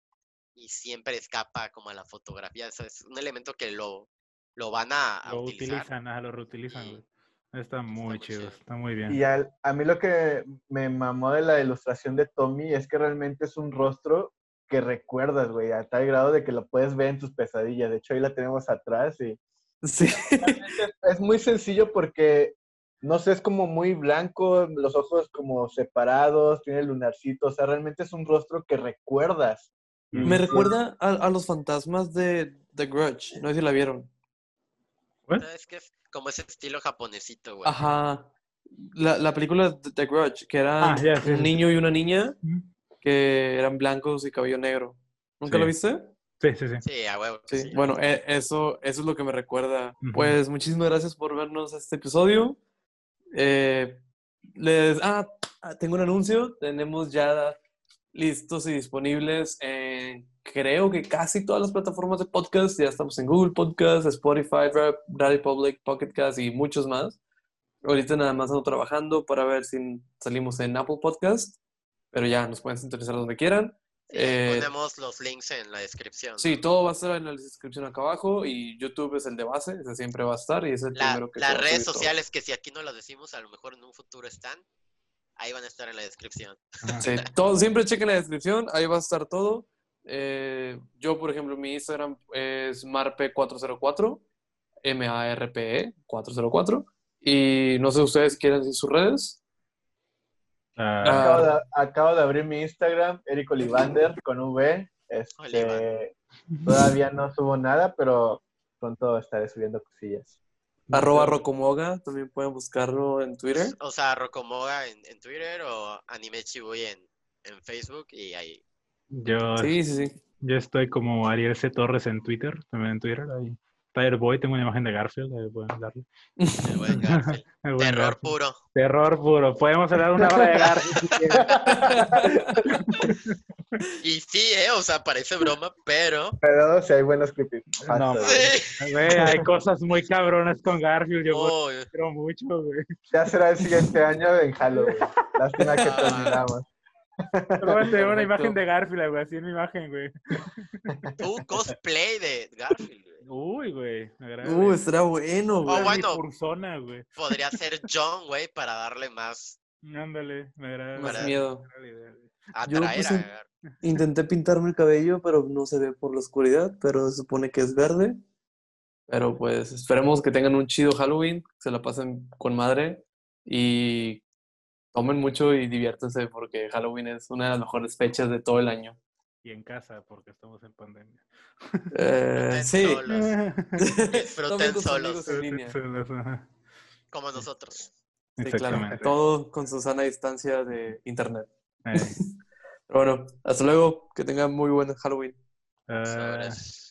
Y siempre escapa como a la fotografía. Eso es un elemento que lo, lo van a, a
lo
utilizar.
utilizan, ajá, lo reutilizan,
Y-.
Está muy chido,
chido.
está muy bien.
Y al- a mí lo que me mamó de la ilustración de Tommy es que realmente es un rostro que recuerdas, güey, a tal grado de que lo puedes ver en tus pesadillas. De hecho, ahí la tenemos atrás y
Sí.
es, es muy sencillo porque, no sé, es como muy blanco, los ojos como separados, tiene el lunarcito, o sea, realmente es un rostro que recuerdas.
Me
sí,
recuerda a, a los fantasmas de The Grudge. No sé si la vieron.
¿What?
Es que es como ese estilo japonesito, güey.
Ajá. La, la película de The Grudge, que eran
Ah, sí,
un
sí.
niño y una niña que eran blancos y cabello negro. ¿Nunca
Sí.
lo viste?
Sí, sí, sí.
Sí, a huevo.
Sí,
sí.
bueno, e- eso, eso es lo que me recuerda. Pues muchísimas gracias por vernos este episodio. Eh, les, ah, tengo un anuncio. Tenemos ya listos y disponibles en creo que casi todas las plataformas de podcast. Ya estamos en Google Podcast, Spotify, Radio Public, Pocket Cast y muchos más. Ahorita nada más ando trabajando para ver si salimos en Apple Podcast, pero ya nos pueden sintonizar donde quieran.
Sí,
eh,
ponemos los links en la descripción.
Sí, todo va a estar en la descripción acá abajo y YouTube es el de base, ese siempre va a estar y es el
La-
primero que
las redes
todo.
sociales que si aquí no las decimos, a lo mejor en un futuro están, ahí van a estar en la descripción.
Sí, todo, siempre chequen la descripción, ahí va a estar todo. Eh, yo, por ejemplo, mi Instagram es marpe404, M-A-R-P-E 404. Y no sé ustedes quieren decir sus redes.
Ah,
Acabo de, acabo de abrir mi Instagram, Eric Olivander, con V. Este, todavía no subo nada, pero pronto estaré subiendo cosillas.
Arroba Rocomoga, también pueden buscarlo en Twitter.
O sea, Rocomoga en, en Twitter o Anime Chibuy en, en Facebook y ahí.
yo,
Sí, sí, sí.
yo estoy como Ariel C. Torres en Twitter, también en Twitter. Ahí. Tiger Boy, tengo una imagen de Garfield, ahí pueden darle.
el buen Garfield.
El buen
Terror
Garfield.
puro.
Terror puro. Podemos hablar una hora de Garfield.
Y sí, eh, o sea, parece broma, pero.
Pero si hay buenos creepy.
No,
Sí.
Güey, hay cosas muy cabronas con Garfield. Yo
Oh,
quiero mucho, güey.
Ya será el siguiente año en Halloween. Lástima que
Ah.
terminamos.
Voy a tener una
Perfecto.
imagen de Garfield, güey. Así en mi imagen, güey.
un cosplay de Garfield. güey.
Uy, güey. Me agrada.
Uh, estará bueno, güey.
Oh, bueno.
Persona, güey.
Podría ser John, güey, para darle más
Ándale, me agrada.
Más
Para-
miedo.
me agrada la idea, güey.
atraer
pues,
a
en- Intenté pintarme el cabello, pero no se ve por la oscuridad, pero se supone que es verde. Pero pues esperemos que tengan un chido Halloween, que se la pasen con madre y tomen mucho y diviértanse porque Halloween es una de las mejores fechas de todo el año.
Y en casa, porque estamos en pandemia.
Eh,
Disfruten
sí.
solos, Disfruten solos. como nosotros.
Sí, claro.
Exactamente.
Todo con su sana distancia de internet.
Eh,
Pero bueno, hasta luego. Que tengan muy buen Halloween.
Sobres.